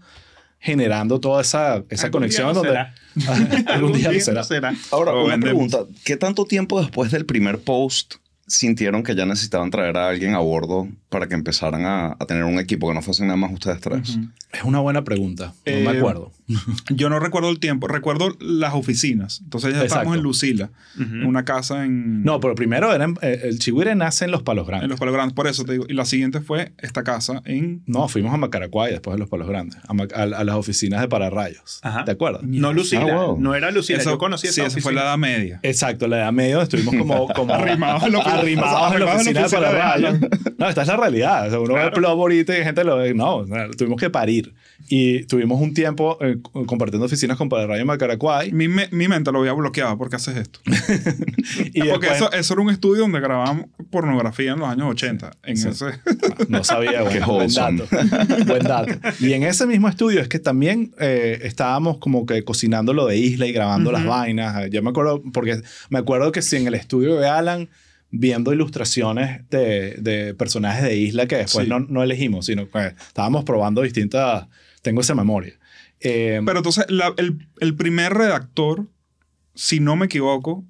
generando toda esa, esa Algún conexión día no donde *laughs* será. algún día no será. será. Ahora, una vendemos. pregunta. ¿Qué tanto tiempo después del primer post sintieron que ya necesitaban traer a alguien a bordo para que empezaran a, a tener un equipo que no fuesen nada más ustedes tres? Es una buena pregunta, no Eh, me acuerdo. *laughs* Yo no recuerdo el tiempo, recuerdo las oficinas. Entonces ya Exacto. estábamos en Lucila, en una casa en, No, pero primero eran, eh, el chigüire nace en Los Palos Grandes. en Los Palos Grandes. Por eso te digo. Y la siguiente fue esta casa en... No, fuimos a Macaracuay después de Los Palos Grandes, a, a- a las oficinas de Pararrayos. Ajá. ¿Te acuerdas? No Lucila. Ah, wow. No era Lucila. Eso- Yo conocí sí, esa esa fue la. Edad Media. Exacto, la edad medio estuvimos como, como *laughs* Arrimados en arrimados en la arrimados en oficina de Pararrayos. No, esta es la realidad. O sea, uno ve Claro. Plomo ahorita y gente lo ve. No, o sea, tuvimos que parir. Y tuvimos un tiempo eh, compartiendo oficinas con Pararrayos en Macaracuay. Mi, me- mi mente lo había bloqueado. ¿Por qué haces esto? *laughs* Y Porque después- eso, eso era un estudio donde grabábamos pornografía en los años 80. En Sí. ese... No sabía, *laughs* Qué bueno, buen wholesome. dato. *laughs* buen dato. Y en ese mismo estudio es que también eh, estábamos como que cocinando lo de Isla y grabando las vainas. Yo me acuerdo, porque me acuerdo que si en el estudio de Alan, viendo ilustraciones de, de personajes de Isla que después Sí. no, no elegimos, sino que estábamos probando distintas... Tengo esa memoria. Eh, Pero entonces, la- el, el primer redactor, si no me equivoco,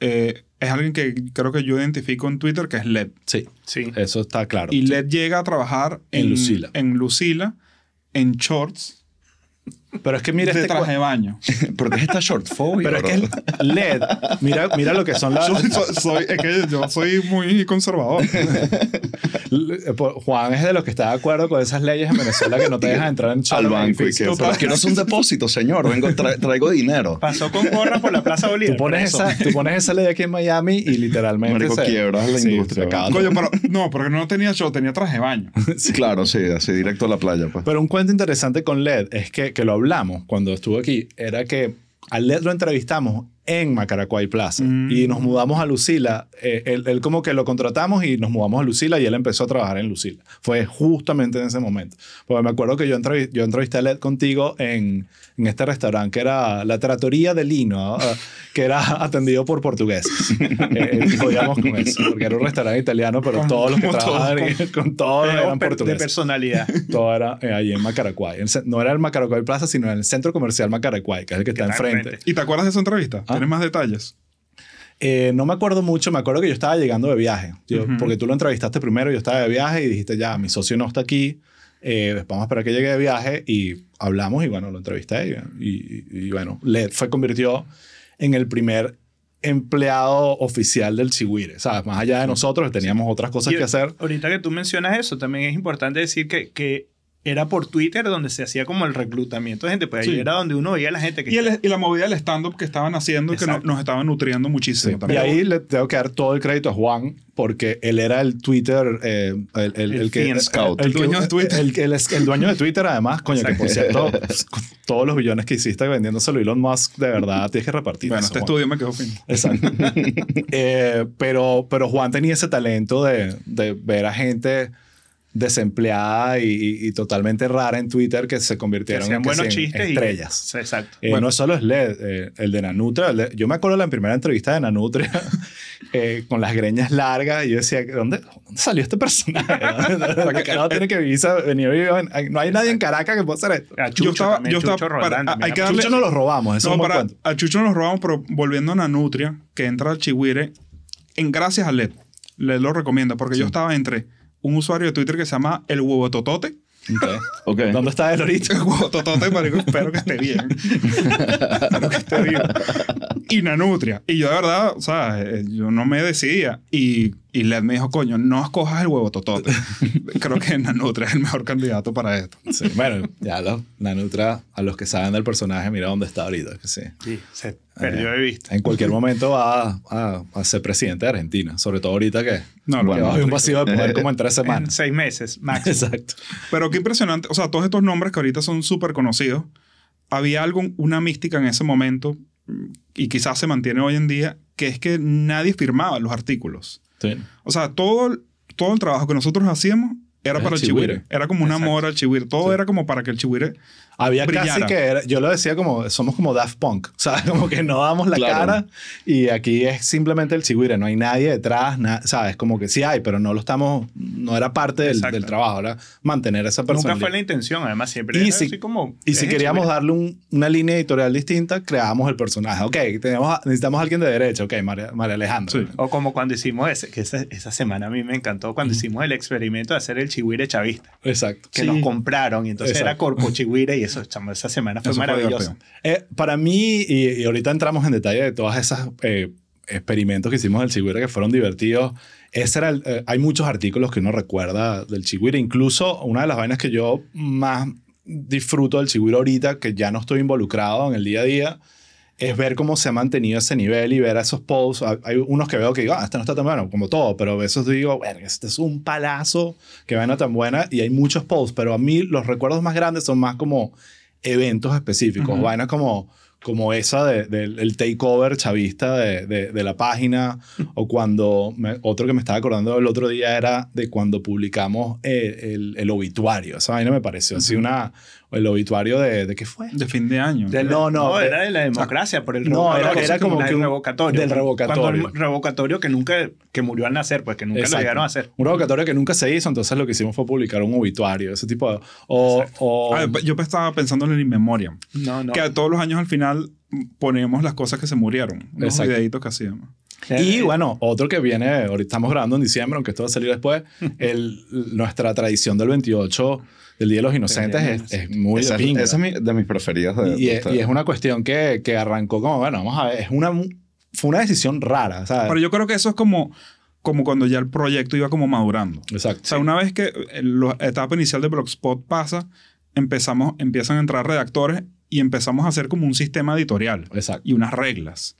eh, es alguien que creo que yo identifico en Twitter, que es Led. sí, Sí. eso está claro. Y Led llega a trabajar En Lucila. En Lucila, en shorts, Pero es que mira de este traje de baño. ¿Por qué es esta shortphobia? Pero es que bro? el LED, mira, mira lo que son las... Soy, soy- soy- es que yo soy muy conservador. L- por- Juan es de los que está de acuerdo con esas leyes en Venezuela que no te dejan entrar en al banco y que pero quiero hacer un depósito, señor. Vengo, tra- traigo dinero. Pasó con gorra por la Plaza Bolívar. Tú pones, esa, tú pones esa ley aquí en Miami y literalmente Marico, se- quiebras la sí, industria, Coño, pero no, porque no tenía show, tenía traje de baño. Claro, sí, así directo a la playa. Pues. Pero un cuento interesante con LED es que, que lo hablamos cuando estuvo aquí, era que a LED lo entrevistamos en Macaracuay Plaza Mm. y nos mudamos a Lucila. Eh, él, él como que lo contratamos y nos mudamos a Lucila y él empezó a trabajar en Lucila. Fue justamente en ese momento. Porque me acuerdo que yo, entrevi- yo entrevisté a LED contigo en, en este restaurante que era la Trattoria de Lino, ah, que era atendido por portugueses. *laughs* eh, eh, podíamos con eso, porque era un restaurante italiano, pero Como- todos los que *laughs* todos, trabajaban ahí, con todos Pero eran per- de portugueses. personalidad. *laughs* Todo era eh, ahí en Macaracuay. El no era el Macaracuay Plaza, sino en el centro comercial Macaracuay, que es el que está está enfrente. enfrente. ¿Y te acuerdas de esa entrevista? ¿Tienes más detalles? Eh, no me acuerdo mucho, me acuerdo que yo estaba llegando de viaje, Yo- porque tú lo entrevistaste primero, yo estaba de viaje y dijiste, ya, mi socio no está aquí, eh, vamos a esperar que llegue de viaje y hablamos y bueno, lo entrevisté y, y- y, bueno, LED fue convirtió en el primer empleado oficial del Chihuire, ¿sabes? Más allá de nosotros, teníamos otras cosas Y que hacer. Ahorita que tú mencionas eso, también es importante decir que, que era por Twitter donde se hacía como el reclutamiento de gente. Pues ahí Sí. era donde uno veía a la gente que... Y, el- y la movida del stand-up que estaban haciendo y que no- Exacto. nos estaban nutriendo muchísimo Sí. Y también. ahí le tengo que dar todo el crédito a Juan porque él era el Twitter, eh, el, el, El el que... scout. El, dueño de Twitter. El, dueño de Twitter, además, coño, que por cierto, con todos los billones que hiciste vendiéndoselo a Elon Musk, de verdad tienes que repartir. Bueno, eso, este Juan. estudio me quedó fin. Exacto. *laughs* Eh, pero, pero Juan tenía ese talento de, de ver a gente desempleada y, y- y totalmente rara en Twitter que se convirtieron en, que buenos sí, en chistes. y- estrellas. Sí, Exacto. Eh, Bueno. No solo es LED, eh, el de Nanutria. el de- yo me acuerdo la primera entrevista de Nanutria *laughs* eh, con las greñas largas y yo decía, ¿dónde, dónde salió este personaje? *laughs* ¿Dónde carajo tiene que vivir, venir en- No hay nadie en Caracas que pueda hacer esto. A Chucho Yo estaba- también, yo estaba Chucho Roldán hay que darle- Chucho no lo robamos, eso No, para, a Chucho nos robamos, pero volviendo a Nanutria, que entra al Chihuire, en gracias a LED. LED lo recomienda, porque yo estaba entre un usuario de Twitter que se llama El Huevo Totote. *laughs* Ok. ¿Dónde está él ahorita? El Huevo Totote, marico, espero que esté bien. espero que esté bien. Y Nanutria. Y yo de verdad, o sea, eh, yo no me decidía. Y, y LED me dijo, coño, no escojas el Huevo Totote. *laughs* Creo que Nanutria es el mejor candidato para esto. Sí, bueno, ya lo, Nanutria, a los que saben del personaje, mira dónde está ahorita. que sí. Sí, se perdió de vista. En cualquier *laughs* momento va a, a- a ser presidente de Argentina, sobre todo ahorita que, No, Bueno, haber un vacío de poder como en tres En semanas. seis meses, *laughs* máximo. Exacto. Pero qué impresionante. O sea, todos estos nombres que ahorita son súper conocidos, había algo, una mística en ese momento, y quizás se mantiene hoy en día, que es que nadie firmaba los artículos. O sea, todo, todo el trabajo que nosotros hacíamos era para el Chihuire. chihuire. Era como un Exacto. amor al chihuire. Todo era como para que el chihuire... Había casi Brillara. que era- yo lo decía como somos como Daft Punk, o sea, *laughs* como que no damos la Claro. cara y aquí es simplemente el chihuire, no hay nadie detrás, na- sabes, como que sí hay, pero no lo estamos, no era parte del, del trabajo, era mantener esa Nunca personalidad. fue la intención, además siempre Y era si- así como... Y si queríamos chihuire. darle un- una línea editorial distinta, creábamos el personaje. Ok, tenemos, a- necesitamos a alguien de derecha. Ok, María, María Alejandra. Sí. O como cuando hicimos ese, que esa, esa semana a mí me encantó, cuando hicimos el experimento de hacer el chihuire chavista, Exacto. que Sí. nos compraron y entonces era Exacto. Corpo Chihuire y eso, chamo, esa semana fue Eso fue maravilloso. divertido. Eh, para mí, y, y ahorita entramos en detalle de todas esas eh, experimentos que hicimos del Chigüire que fueron divertidos. Ese era el- eh, hay muchos artículos que uno recuerda del Chigüire. Incluso una de las vainas que yo más disfruto del Chigüire ahorita, que ya no estoy involucrado en el día a día, es ver cómo se ha mantenido ese nivel y ver esos posts. Hay- unos que veo que digo, ah, este no está tan bueno, como todo, pero a veces digo, bueno, este es un palazo, que vaina tan buena. Y hay muchos posts, pero a mí los recuerdos más grandes son más como eventos específicos, Ujú. vainas como, como esa de- del el takeover chavista de, de- de la página, o cuando, me- otro que me estaba acordando el otro día era de cuando publicamos eh, el, el obituario. Esa vaina me pareció así una, el obituario de, ¿de qué fue? De fin de año. Del- no, no, No, de- era de la democracia, por el No, revocatorio. era- era como que un- revocatorio. del revocatorio. Cuando el revocatorio que nunca, que murió al nacer, pues que nunca Exacto. lo llegaron a hacer. Un revocatorio que nunca se hizo, entonces lo que hicimos fue publicar un obituario, ese tipo de... O, o- Ah, yo estaba pensando en el In Memoriam. No, no. Que todos los años al final ponemos las cosas que se murieron. Los videitos que hacíamos. Y bueno, otro que viene, ahorita estamos grabando en diciembre, aunque esto va a salir después, *laughs* el, nuestra tradición del 28 del Día de los Inocentes es, es muy Esa, de esa es mi- de mis preferidas. De, y, de es, y es una cuestión que, que arrancó como, bueno, vamos a ver, es una, fue una decisión rara, ¿sabes? Pero yo creo que eso es como, como cuando ya el proyecto iba como madurando. Exacto. O sea, una vez que eh, la etapa inicial de Blogspot pasa, empezamos, empiezan a entrar redactores y empezamos a hacer como un sistema editorial Exacto. y unas reglas.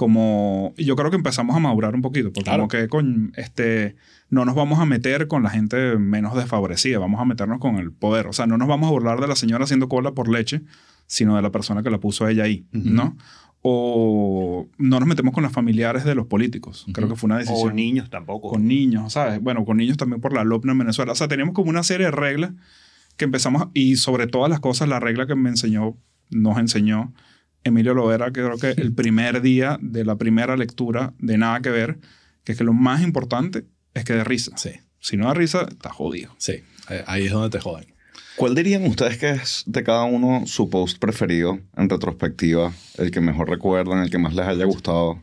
Como, yo creo que empezamos a madurar un poquito, porque Claro. como que con, este, no nos vamos a meter con la gente menos desfavorecida, vamos a meternos con el poder. O sea, no nos vamos a burlar de la señora haciendo cola por leche, sino de la persona que la puso a ella ahí, ¿no? O no nos metemos con los familiares de los políticos. Creo que fue una decisión O niños tampoco. con niños, ¿sabes? Bueno, con niños también por la LOPNA en Venezuela. O sea, teníamos como una serie de reglas que empezamos, y sobre todas las cosas, la regla que me enseñó, nos enseñó Emilio Lovera, que creo que el primer día de la primera lectura de Nada que Ver, que es que lo más importante es que dé risa. Sí, Si no da risa, está jodido. sí. Ahí es donde te joden. ¿Cuál dirían ustedes que es de cada uno su post preferido en retrospectiva? El que mejor recuerdan, el que más les haya gustado.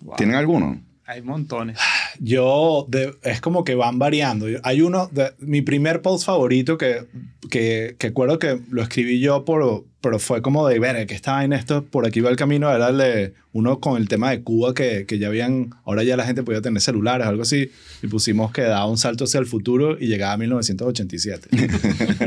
Wow. ¿Tienen alguno? Hay montones. Yo, de- es como que van variando. Hay uno, de, mi primer post favorito que, que, que acuerdo que lo escribí yo, por, pero fue como de ver que estaba en esto, por aquí va el camino, era el de uno con el tema de Cuba, que, que ya habían, ahora ya la gente podía tener celulares, algo así, y pusimos que daba un salto hacia el futuro y llegaba a 1987. *laughs*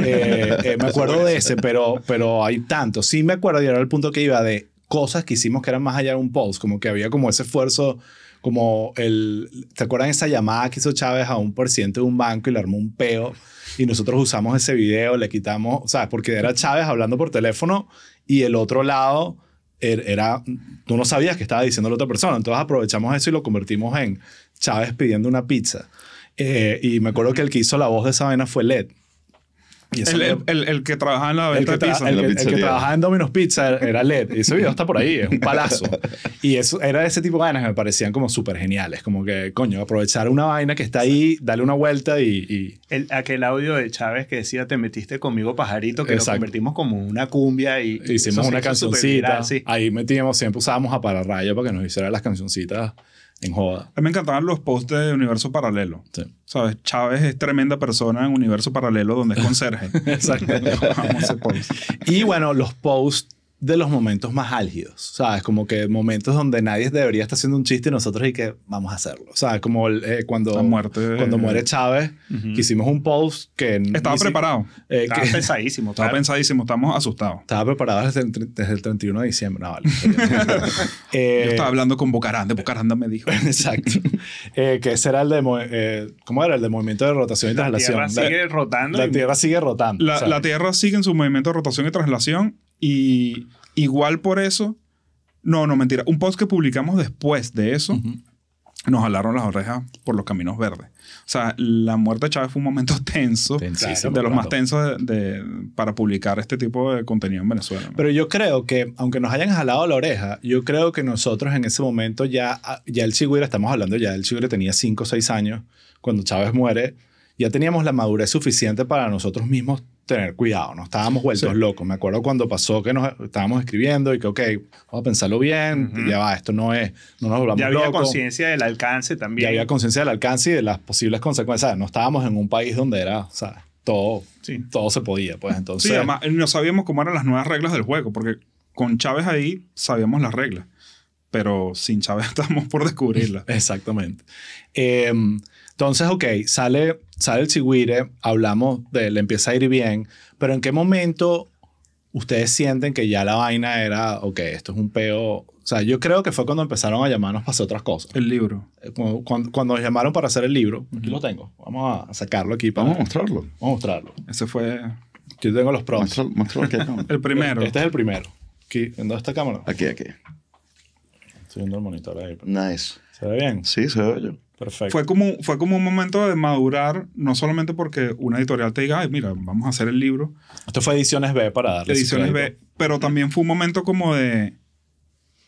Eh, eh, me acuerdo de ese, pero, pero hay tantos. Sí me acuerdo y era el punto que iba de cosas que hicimos que eran más allá de un post, como que había como ese esfuerzo, como el, ¿te acuerdan esa llamada que hizo Chávez a un presidente de un banco y le armó un peo? Y nosotros usamos ese video, le quitamos, o sea, porque era Chávez hablando por teléfono y el otro lado er- era, tú no sabías que estaba diciendo la otra persona, entonces aprovechamos eso y lo convertimos en Chávez pidiendo una pizza. Eh, y me acuerdo que el que hizo la voz de esa vaina fue LED. El, me- el, el- el que trabajaba en la el venta que, de pizza. el la que- el que pizzería. trabajaba en Domino's Pizza era LED. Y ese video está por ahí, es un palazo. *laughs* Y eso era ese tipo de vainas que me parecían como súper geniales. Como que, coño, aprovechar una vaina que está ahí, darle una vuelta y... y- El, aquel audio de Chávez que decía te metiste conmigo pajarito, que Exacto. lo convertimos como una cumbia y hicimos una cancioncita. viral, sí. Ahí metíamos, siempre usábamos a Pararrayo para que nos hicieran las cancioncitas en joda. A mí me encantaban los posts de Universo Paralelo. Sí. ¿Sabes? Chávez es tremenda persona en Universo Paralelo donde es conserje. *laughs* Exacto. Amo ese post. Y bueno, los posts de los momentos más álgidos, ¿sabes? Como que momentos donde nadie debería estar haciendo un chiste y nosotros y que vamos a hacerlo. ¿Sabes? Como el, eh, cuando, La muerte de- cuando muere Chávez, Ujú. que hicimos un post que... Estaba si- preparado. eh, Estaba que- pesadísimo. Estaba claro. pensadísimo. Estamos asustados. estaba preparado desde el, desde el 31 de diciembre. No, vale. *laughs* Eh, Yo estaba hablando con Bocaranda. Bocaranda me dijo. *laughs* Exacto. Eh, que ese era el de... eh, ¿Cómo era? El de movimiento de rotación y La traslación. tierra La- sigue rotando. la y- Tierra sigue rotando. La, la Tierra sigue en su movimiento de rotación y traslación y igual por eso, no, no, mentira, un post que publicamos después de eso, nos jalaron las orejas por los caminos verdes. O sea, la muerte de Chávez fue un momento *laughs* tenso, Tensísimo, de los más tensos de, de- para publicar este tipo de contenido en Venezuela. ¿no? Pero yo creo que, aunque nos hayan jalado la oreja, yo creo que nosotros en ese momento ya, ah, ya el Chigüire, estamos hablando ya, el Chigüire tenía 5 o 6 años cuando Chávez muere, ya teníamos la madurez suficiente para nosotros mismos tener cuidado, no estábamos vueltos Sí. locos. Me acuerdo cuando pasó que nos estábamos escribiendo y que, ok, vamos a pensarlo bien, Ujú. ya va, esto no es, no nos volvamos ya había locos. conciencia del alcance también. Ya había conciencia del alcance y de las posibles consecuencias. No estábamos en un país donde era, o sea, todo, Sí. todo se podía, pues entonces. Sí, además no sabíamos cómo eran las nuevas reglas del juego, porque con Chávez ahí sabíamos las reglas, pero sin Chávez *laughs* estamos por descubrirlas. Exactamente. Eh, entonces, ok, sale, sale el chigüire, hablamos de le empieza a ir bien, pero ¿en qué momento ustedes sienten que ya la vaina era, ok, esto es un peo? O sea, yo creo que fue cuando empezaron a llamarnos para hacer otras cosas. El libro. Eh, Cuando, cuando, cuando nos llamaron para hacer el libro, aquí lo tengo, vamos a sacarlo aquí para Vamos a mostrarlo. vamos a mostrarlo. Ese fue Yo tengo los acá. *laughs* el primero. Este es el primero. Aquí, ¿en dónde está cámara? Aquí, aquí. Estoy viendo el monitor ahí. Nice. ¿Se ve bien? Sí, se ve yo. Perfecto. Fue como, fue como un momento de madurar, no solamente porque una editorial te diga, ay, mira, vamos a hacer el libro, Esto fue Ediciones B para darle ediciones. B, pero también fue un momento como de,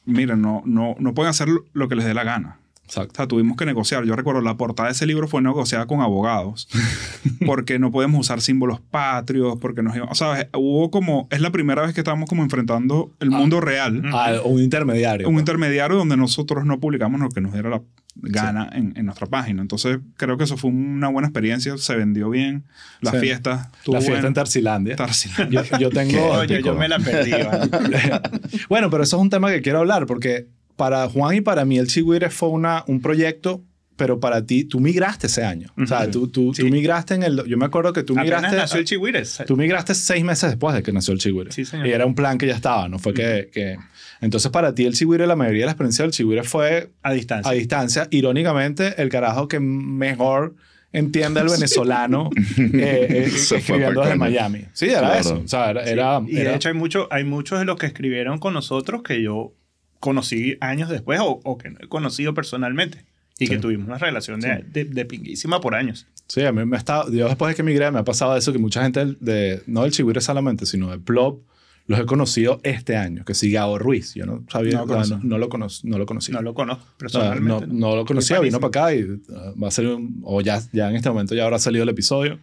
mira, no, no, no pueden hacer lo- que les dé la gana. O Exacto. sea, tuvimos que negociar. Yo recuerdo, la portada de ese libro fue negociada con abogados. *laughs* porque no podemos usar símbolos patrios, porque nos O sea, hubo como... Es la primera vez que estamos como enfrentando el mundo real. Ah, un intermediario. Un pues. intermediario donde nosotros no publicamos lo que nos diera la gana en, en nuestra página. Entonces, creo que eso fue una buena experiencia. Se vendió bien. La Sí. fiesta. la fiesta en Tarsilandia. Tarsilandia. Yo, yo tengo... *laughs* Oye, yo me la perdí. *laughs* ¿vale? bueno, pero eso es un tema que quiero hablar porque para Juan y para mí el Chigüire fue una, un proyecto, pero para ti, tú migraste ese año. O sea, tú, tú, Sí. tú migraste en el... Yo me acuerdo que tú Apenas migraste... nació el Chihuire. Tú migraste seis meses después de que nació el Chigüire. Sí, señor. Y era un plan que ya estaba, no fue que, que... Entonces, para ti el Chigüire, la mayoría de la experiencia del Chigüire fue A distancia. a distancia. Irónicamente, el carajo que mejor entiende al *laughs* venezolano *laughs* eh, eh, Se fue escribiendo desde. Miami. Sí, era Claro. eso. O sea, era... Sí, era- y de era- hecho hay, mucho, hay muchos de los que escribieron con nosotros que yo conocí años después o, o que no he conocido personalmente. Y que Sí. tuvimos una relación de, de, de pinguísima por años. Sí, a mí me ha estado, yo después de que migré me ha pasado eso que mucha gente del- de, no del Chigüire solamente, sino de Plop, los he conocido este año, que sí, Gabo Ruiz. Yo no sabía, No lo no, no lo conocí. No lo conocí. No lo conozco personalmente. no, no lo conocía, vino para acá y uh, va a salir, un- o ya, ya en este momento ya habrá salido el episodio.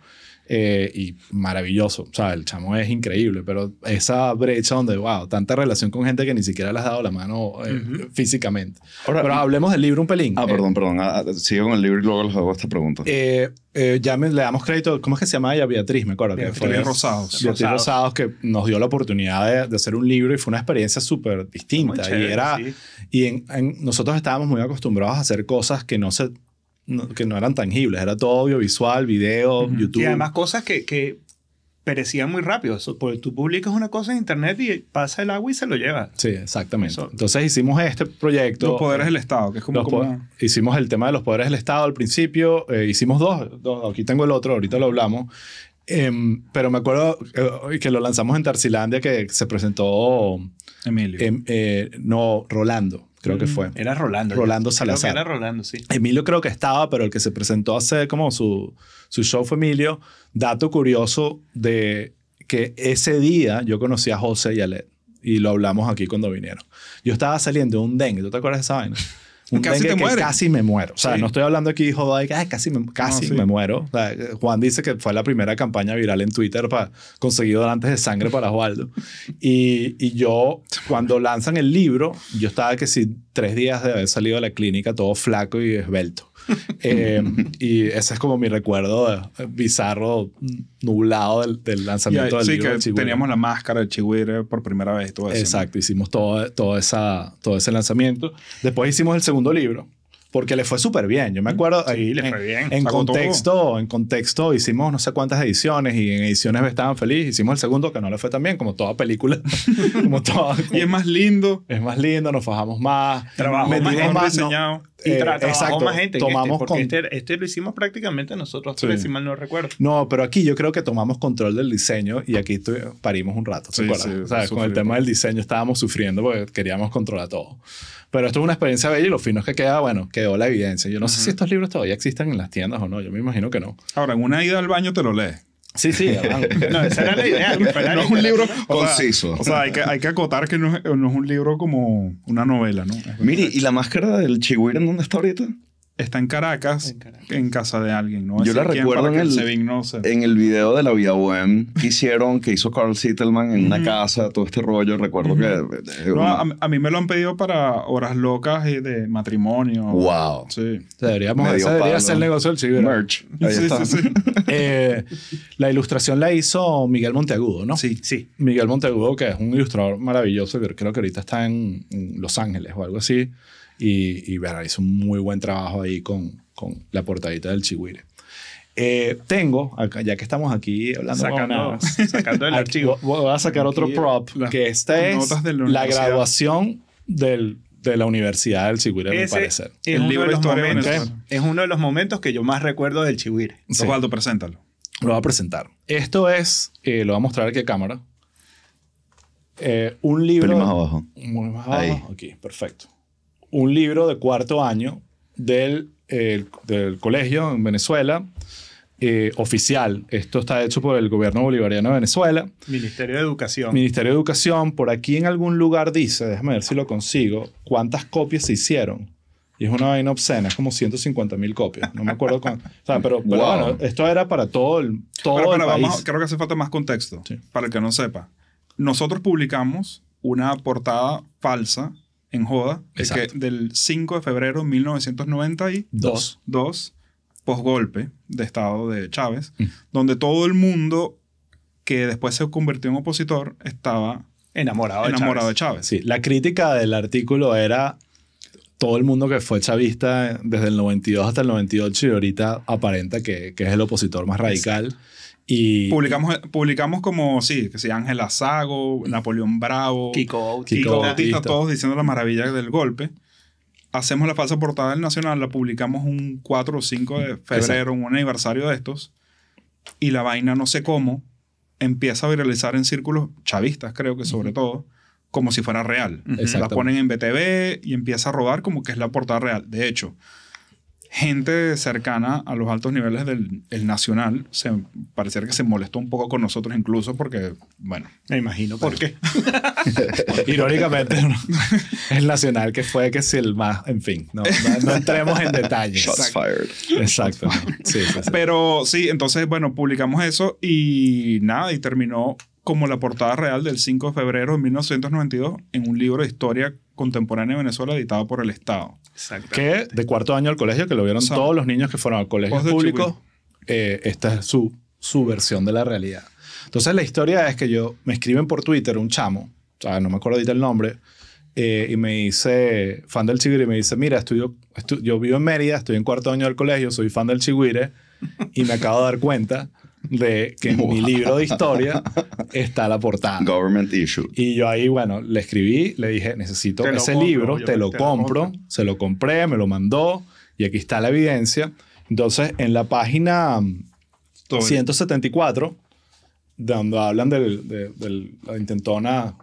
Eh, y maravilloso. O sea, el chamo es increíble, pero esa brecha donde, wow, tanta relación con gente que ni siquiera le has dado la mano eh, Ujú. físicamente. Ahora- pero hablemos del libro un pelín. Ah, Eh, perdón, perdón. Ah, ah, sigo con el libro y luego les hago esta pregunta. Eh, eh, ya me, le damos crédito. ¿Cómo es que se llama ella? Beatriz, me acuerdo. que Beatriz fue- Beatriz Rosados. Beatriz Rosados. Rosados, que nos dio la oportunidad de, de hacer un libro y fue una experiencia súper distinta. Chévere, y era, sí. y en- en- nosotros estábamos muy acostumbrados a hacer cosas que no, se, no- que no eran tangibles. Era todo audiovisual, video, Ujú. YouTube. Y además cosas que, que perecían muy rápido. Eso, porque tú publicas una cosa en internet y pasa el agua y se lo lleva. Sí, exactamente. Eso. Entonces hicimos este proyecto. Los poderes del Estado, que es como... Como una- Hicimos el tema de los poderes del Estado al principio. eh, hicimos dos, dos. Aquí tengo el otro, ahorita lo hablamos. Em, pero me acuerdo eh, que lo lanzamos en Tarsilandia, que se presentó. Emilio. em, eh, no, Rolando, creo que fue. Era Rolando. Rolando Creo que Salazar. era Rolando, sí. Emilio creo que estaba, pero el que se presentó a hacer como su, su show fue Emilio. Dato curioso de que ese día yo conocí a José y a Led y lo hablamos aquí cuando vinieron. Yo estaba saliendo de un dengue, ¿tú te acuerdas de esa vaina? Un Casi te que mueres. casi me muero. O sea, Sí. no estoy hablando aquí, joder, que "Ay, casi, me, casi sí. me muero. O sea, Juan dice que fue la primera campaña viral en Twitter para conseguir donantes de sangre para Osvaldo. Y, y yo, cuando lanzan el libro, yo estaba que sí, tres días de haber salido de la clínica, todo flaco y esbelto. *laughs* Eh, y ese es como mi recuerdo eh, bizarro, nublado del, del Y ahí- lanzamiento del sí, libro. que del Chihuahua. teníamos la máscara del Chihuire por primera vez todo eso. ¿no? Exacto, hicimos todo, todo, esa, todo ese lanzamiento. Después hicimos el segundo libro, porque le fue súper bien. Yo me acuerdo, Sí, le en, fue bien. en contexto, en contexto hicimos no sé cuántas ediciones y en ediciones estaban felices. Hicimos el segundo que no le fue tan bien, como toda película. *laughs* como toda, Y es más lindo. es más lindo, nos fajamos más. Trabajó más metimos gente, no. Y eh, exacto, más gente en tomamos este, porque con- este, este lo hicimos prácticamente nosotros Sí. tres, si mal no recuerdo. No, pero aquí yo creo que tomamos control del diseño y aquí parimos un rato. ¿te Sí, sí, O sea, con el tema del diseño estábamos sufriendo porque queríamos controlar todo. Pero esto es una experiencia bella y lo fino es que queda, bueno, quedó la evidencia. Yo no sé si estos libros todavía existen en las tiendas o no. Yo me imagino que no. Ahora, en una ida al baño te lo lees. Sí, sí. *laughs* No, esa era la idea. No es un libro o sea, Conciso. O sea, hay que, hay que acotar que no es, no es un libro como una novela, ¿no? Mire, ¿y la máscara del Chihuire en dónde está ahorita? Está en Caracas, En Caracas. en casa de alguien, ¿no? Yo la recuerdo en el- no se- En el video de la Vía Bohem que hicieron, que hizo Carl Sittelman en una casa, todo este rollo, recuerdo que... eh, No, una- a, a mí me lo han pedido para horas locas y de matrimonio. wow. Sí. Deberíamos, debería ser el negocio del chivero. Merch. Ahí Sí, está. sí, sí. *laughs* Eh, la ilustración la hizo Miguel Monteagudo, ¿no? Sí. Sí. Miguel Monteagudo, que es un ilustrador maravilloso, que creo que ahorita está en Los Ángeles o algo así. Y, y verá, hizo un muy buen trabajo ahí con, con la portadita del Chihuire. Eh, tengo, acá- ya que estamos aquí hablando Sacando, sacando el *laughs* archivo. voy voy a sacar otro Aquí, prop, las que esta es de la la graduación del, de la Universidad del Chihuire, me Ese parecer. es El uno, libro de los momentos, es uno de los momentos que yo más recuerdo del Chihuire. Sí. Osvaldo, preséntalo. Lo voy a presentar. Esto es, eh, lo voy a mostrar aquí a cámara. Eh, un libro. Pero más abajo. Muy más Ahí. abajo. Aquí, perfecto. Un libro de cuarto año del, eh, del colegio en Venezuela, eh, oficial. Esto está hecho por el gobierno bolivariano de Venezuela. Ministerio de Educación. Ministerio de Educación, por aquí en algún lugar dice, déjame ver si lo consigo, cuántas copias se hicieron. Y es una vaina obscena, es como 150 mil copias. No me acuerdo cuánto. O sea, pero, pero Wow. bueno, esto era para todo el, todo Pero, pero el país. vamos, creo que hace falta más contexto Sí. para el que no sepa. Nosotros publicamos una portada falsa en Joda de que Exacto. del 5 de febrero de 1992, Dos. posgolpe de Estado de Chávez, Mm. donde todo el mundo que después se convirtió en opositor estaba Enamorado de enamorado de Chávez. Chávez. Sí, la crítica del artículo era todo el mundo que fue chavista desde el 92 hasta el 98 y ahorita aparenta que, que es el opositor más radical. Y, Publicamos, publicamos como, sí, que sí, Ángela Sago, Napoleón Bravo, Kiko Bautista. Kiko Kiko Bautista. Todos diciendo la maravilla del golpe. Hacemos la falsa portada del Nacional, la publicamos un 4 o 5 de febrero, un aniversario de estos, y la vaina no sé cómo empieza a viralizar en círculos chavistas, creo que sobre todo, como si fuera real. La ponen en BTV y empieza a rodar como que es la portada real. De hecho, gente cercana a los altos niveles del el Nacional, se, pareciera que se molestó un poco con nosotros incluso porque, bueno, Me imagino por qué. *laughs* Irónicamente, ¿no? el nacional que fue que si el más, en fin, no, no, no entremos en detalles. Shots fired. Exacto. Sí, sí, sí. Pero sí, entonces, bueno, publicamos eso y nada, y terminó como la portada real del 5 de febrero de 1992 en un libro de historia contemporánea de Venezuela editado por el Estado. Que de cuarto año al colegio, que lo vieron O sea, todos los niños que fueron al colegio público, eh, esta es su, su versión de la realidad. Entonces la historia es que yo me escriben por Twitter un chamo, o sea, no me acuerdo ahorita el nombre, eh, y me dice, fan del Chigüire, y me dice, mira, estudio, estu- yo vivo en Mérida, estoy en cuarto año del colegio, soy fan del Chigüire, y me acabo de dar cuenta de que en mi libro de historia está la portada. Government issue. Y yo ahí, bueno, le escribí, le dije, necesito ese compro, libro, te lo te compro, compro. se lo compré, me lo mandó y aquí está la evidencia. Entonces, en la página mm, Todo 174, donde hablan del, de, del- la intentona,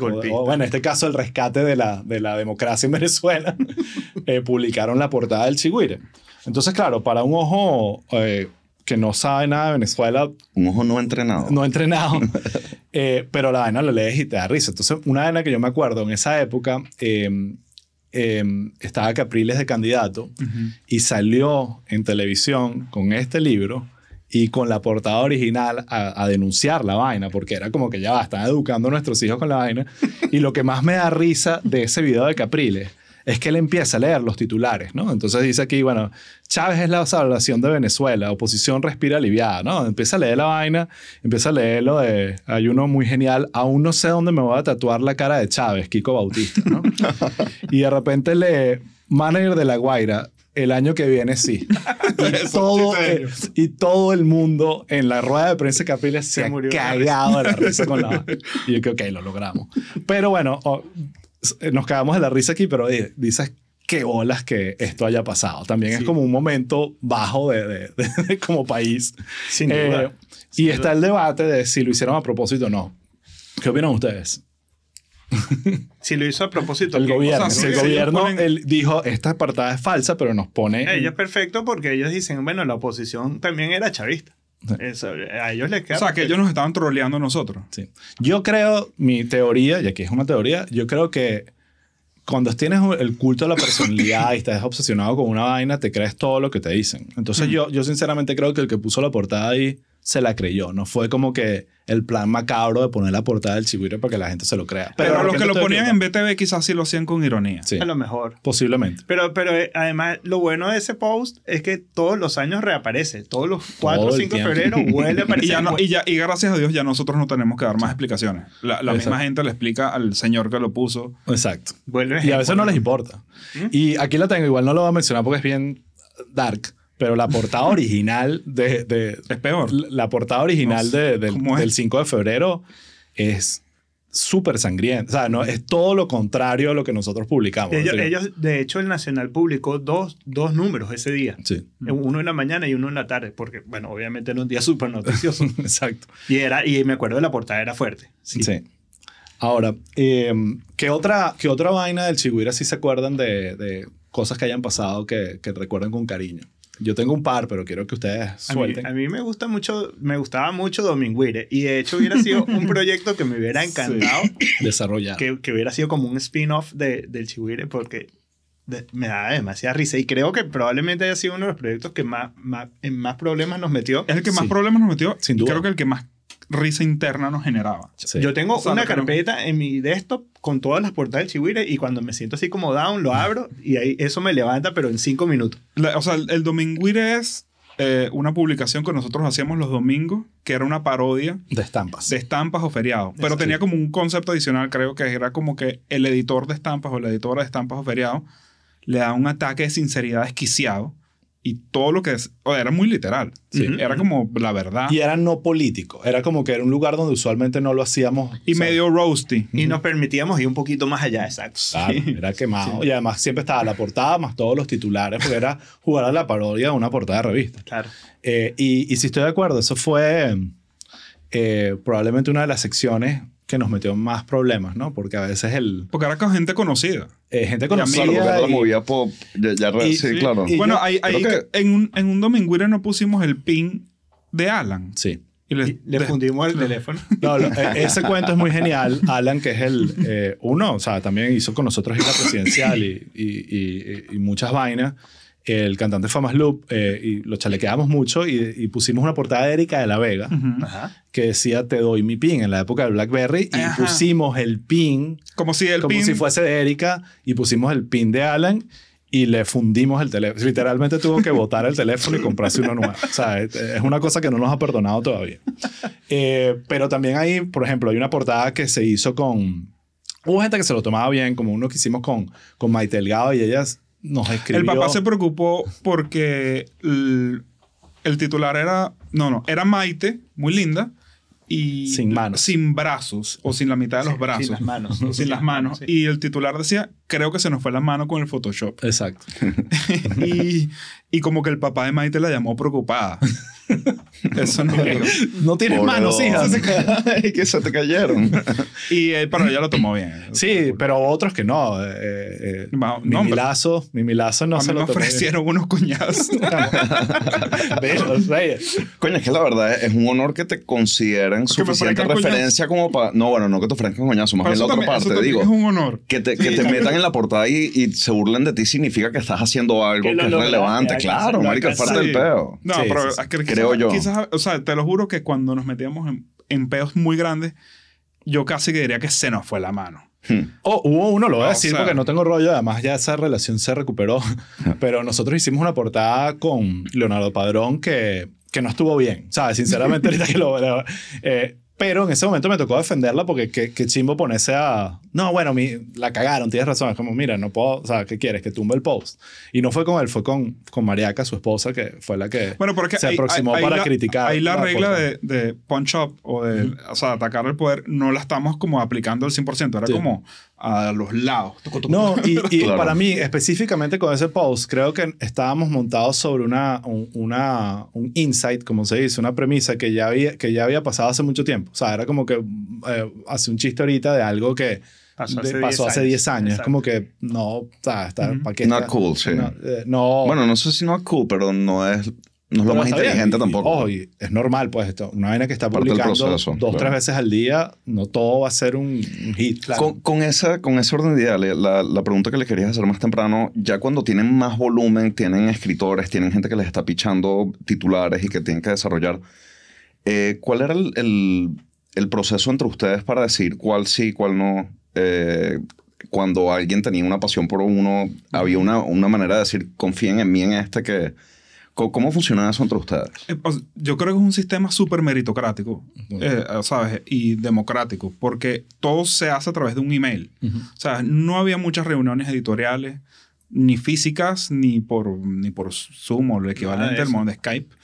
o, bueno, en este caso el rescate de la, de la democracia en Venezuela, *laughs* eh, publicaron la portada del Chigüire. Entonces, claro, para un ojo eh, que no sabe nada de Venezuela, Un ojo no entrenado. no entrenado, *laughs* eh, pero la vaina lo lees y te da risa. Entonces, una vaina que yo me acuerdo en esa época, eh, eh, estaba Capriles de candidato y salió en televisión con este libro y con la portada original a, a denunciar la vaina, porque era como que ya va, están educando a nuestros hijos con la vaina. *laughs* Y lo que más me da risa de ese video de Capriles es que él empieza a leer los titulares, ¿no? Entonces dice aquí, bueno, Chávez es la salvación de Venezuela, oposición respira aliviada, ¿no? Empieza a leer la vaina, empieza a leer lo de, hay uno muy genial, aún no sé dónde me voy a tatuar la cara de Chávez, Kiko Bautista, ¿no? *laughs* y de repente lee, manager de La Guaira, el año que viene sí. *laughs* Y, todo, eh, y todo el mundo en la rueda de prensa de Capriles se, Se ha murió cagado de la risa con la. Y yo creo que ok, lo logramos. Pero bueno, nos cagamos de la risa aquí, pero eh, dices qué bolas que esto haya pasado. También es Sí. como un momento bajo de, de- de- como país. Sin Eh, duda. y Sin está el debate de si lo hicieron a propósito o no. ¿Qué opinan ustedes? Si lo hizo a propósito. El gobierno, o sea, si el gobierno ponen- él dijo esta apartada es falsa, pero nos pone Ellos es perfecto porque ellos dicen, bueno, la oposición también era chavista. Eso, a ellos les queda O sea, que ellos nos estaban troleando a nosotros. Sí. Yo creo, mi teoría, y aquí es una teoría, yo creo que cuando tienes el culto a la personalidad y estás obsesionado con una vaina, te crees todo lo que te dicen. Entonces yo, yo sinceramente creo que el que puso la portada ahí se la creyó. No fue como que el plan macabro de poner la portada del chigüire para que la gente se lo crea. Pero, los que lo ponían en. BTV quizás sí lo hacían con ironía. Sí, A lo mejor. posiblemente. Pero, pero eh, además, lo bueno de ese post es que todos los años reaparece. Todos los 4 o Todo el 5 de febrero vuelve a *laughs* aparecer. Y, ya no- y, ya, y gracias a Dios ya nosotros no tenemos que dar más explicaciones. La, la misma gente le explica al señor que lo puso. Exacto. Vuelve Y a veces no les importa. ¿Mm? Y aquí la tengo, igual no lo voy a mencionar porque es bien dark, pero la portada original de, de- Es peor. la portada original No sé, de- del, del 5 de febrero es súper sangrienta. O sea, no, es todo lo contrario a lo que nosotros publicamos. Ellos, de hecho, el Nacional publicó dos, dos números ese día. Sí, Uno en la mañana y uno en la tarde, porque, bueno, obviamente era un día súper noticioso. *laughs* exacto. y, era, y me acuerdo de la portada, era fuerte. Sí. Sí. Ahora, eh, ¿qué, otra, ¿qué otra vaina del Chigüira sí se acuerdan de, de cosas que hayan pasado que, que recuerden con cariño? Yo tengo un par, pero quiero que ustedes A mí, suelten. a mí me gusta mucho, me gustaba mucho Dominguire y de hecho hubiera sido *laughs* un proyecto que me hubiera encantado desarrollar. que, que hubiera sido como un spin-off de, del Chihuire porque de- me da demasiada risa. Y creo que probablemente haya sido uno de los proyectos que más, más, en más problemas nos metió. Es el que más Sí. problemas nos metió. Sin duda. Creo que el que más risa interna nos generaba. Sí. Yo tengo O sea, una no- carpeta en mi desktop con todas las portadas del Chihuire y cuando me siento así como down, lo abro y ahí eso me levanta, pero en cinco minutos. La- o sea, el, el Dominguire es eh, una publicación que nosotros hacíamos los domingos, que era una parodia De estampas. de estampas o feriados. Pero tenía como un concepto adicional, creo que era como que el editor de estampas o la editora de estampas o feriados le da un ataque de sinceridad desquiciado y todo lo que es, o era muy literal. Sí. Era como la verdad. Y era no político. Era como que era un lugar donde usualmente no lo hacíamos. Y sea, medio roasty. Y nos permitíamos ir un poquito más allá, exacto. Claro, era quemado. Y además siempre estaba la portada más todos los titulares, porque era jugar a la parodia de una portada de revista. Claro. Eh, y, y si estoy de acuerdo, eso fue eh, probablemente una de las secciones que nos metió en más problemas, ¿no? Porque a veces el, Porque era con gente conocida. eh, gente conocida. Claro, porque era la y- movida pop. Ya, ya y- sí, sí, claro. y- bueno, yo ahí, que en, un, en un Dominguire no pusimos el pin de Alan. Sí. Y le, Y le de- fundimos el *laughs* teléfono. No, lo- eh, ese cuento es muy genial. Alan, que es el eh, uno, o sea, también hizo con nosotros Isla Presidencial y, y- y- y muchas vainas. El cantante Famas Loop, eh, y lo chalequeamos mucho y, y pusimos una portada de Erika de la Vega que decía Te doy mi pin en la época del Blackberry y Ajá. pusimos el pin Como si el como pin... si fuese de Erika y pusimos el pin de Alan y le fundimos el teléfono. Literalmente tuvo que botar el teléfono y comprarse uno nuevo. O sea, es es una cosa que no nos ha perdonado todavía. Eh, pero también hay, por ejemplo, hay una portada que se hizo con... Hubo gente que se lo tomaba bien, como uno que hicimos con, con Maite Delgado y ellas nos escribió... El papá se preocupó porque el, el titular era... No, no. Era Maite, muy linda. Y Sin manos. Sin brazos. O sin la mitad de los brazos. *laughs* Sin las manos. Sin las manos. Sí. Y el titular decía, creo que se nos fue la mano con el Photoshop. Exacto. *laughs* y, y como que el papá de Maite la llamó preocupada. *laughs* Eso no. No tienes Pobre manos, hija. Ay, *laughs* que se te cayeron. Y eh, pero ella lo tomó bien. Sí, pero otros que no. Eh, eh, no, hombre. Milazo, mi Milazo no a se mí me lo bien. ofrecieron unos cuñados. *laughs* Coño, es que la verdad es un honor que te consideren Que me suficiente referencia como para... No, bueno, no que te ofrezcan coñazo, más bien la otra también- parte, digo. es un honor. Que te, que te metan en la portada y, y se burlen de ti significa que estás haciendo algo Que que, lo es relevante. Claro, lo marico, es parte del peo. No, pero Creo yo. Quizás, o sea, te lo juro que cuando nos metíamos en, en peos muy grandes, yo casi que diría que se nos fue la mano. Hmm. Oh, hubo uno, lo voy a O decir sea- porque no tengo rollo, además ya esa relación se recuperó, *laughs* *laughs* pero nosotros hicimos una portada con Leonardo Padrón que, que no estuvo bien, ¿sabes? Sinceramente, ahorita que lo- eh, pero en ese momento me tocó defenderla porque qué, qué chimbo ponerse a... No, bueno, mi, la cagaron, tienes razón. Es como, mira, no puedo... O sea, ¿qué quieres? Que tumbe el post. Y no fue con él, fue con, con Mariaca, su esposa, que fue la que Bueno, porque se aproximó ahí para la- criticar. Ahí la, regla portada. de, de punch up o de o sea, atacar al poder no la estamos como aplicando al 100%. Era Sí. como a los lados. No, *laughs* y, y Claro. para mí, específicamente con ese post, creo que estábamos montados sobre una, un, una, un insight, como se dice, una premisa que ya, había, que ya había pasado hace mucho tiempo. O sea, era como que eh, hace un chiste ahorita de algo que Pasó de- hace pasó 10 hace años. 10 años. Es como que no, o sea, está, Ujú. ¿para qué Not está? cool, sí. No, eh, no- Bueno, no sé si no es cool, pero no es, no es lo más inteligente Y- tampoco. ojo, y es normal, pues, esto. Una vaina que está publicando proceso, dos, claro. tres veces al día, no todo va a ser un, un hit. Con, con esa, con ese orden de ideales, la, la pregunta que le querías hacer más temprano, ya cuando tienen más volumen, tienen escritores, tienen gente que les está pichando titulares y que tienen que desarrollar, eh, ¿cuál era el, el- el proceso entre ustedes para decir cuál sí, cuál no? Eh, cuando alguien tenía una pasión por uno, había una, una manera de decir, confíen en mí en este que... ¿Cómo, cómo funciona eso entre ustedes? Eh, Yo creo que es un sistema súper meritocrático, eh, ¿sabes? Y democrático, porque todo se hace a través de un email. Ujú. O sea, no había muchas reuniones editoriales, ni físicas, ni por, ni por Zoom o el equivalente al modo de Skype.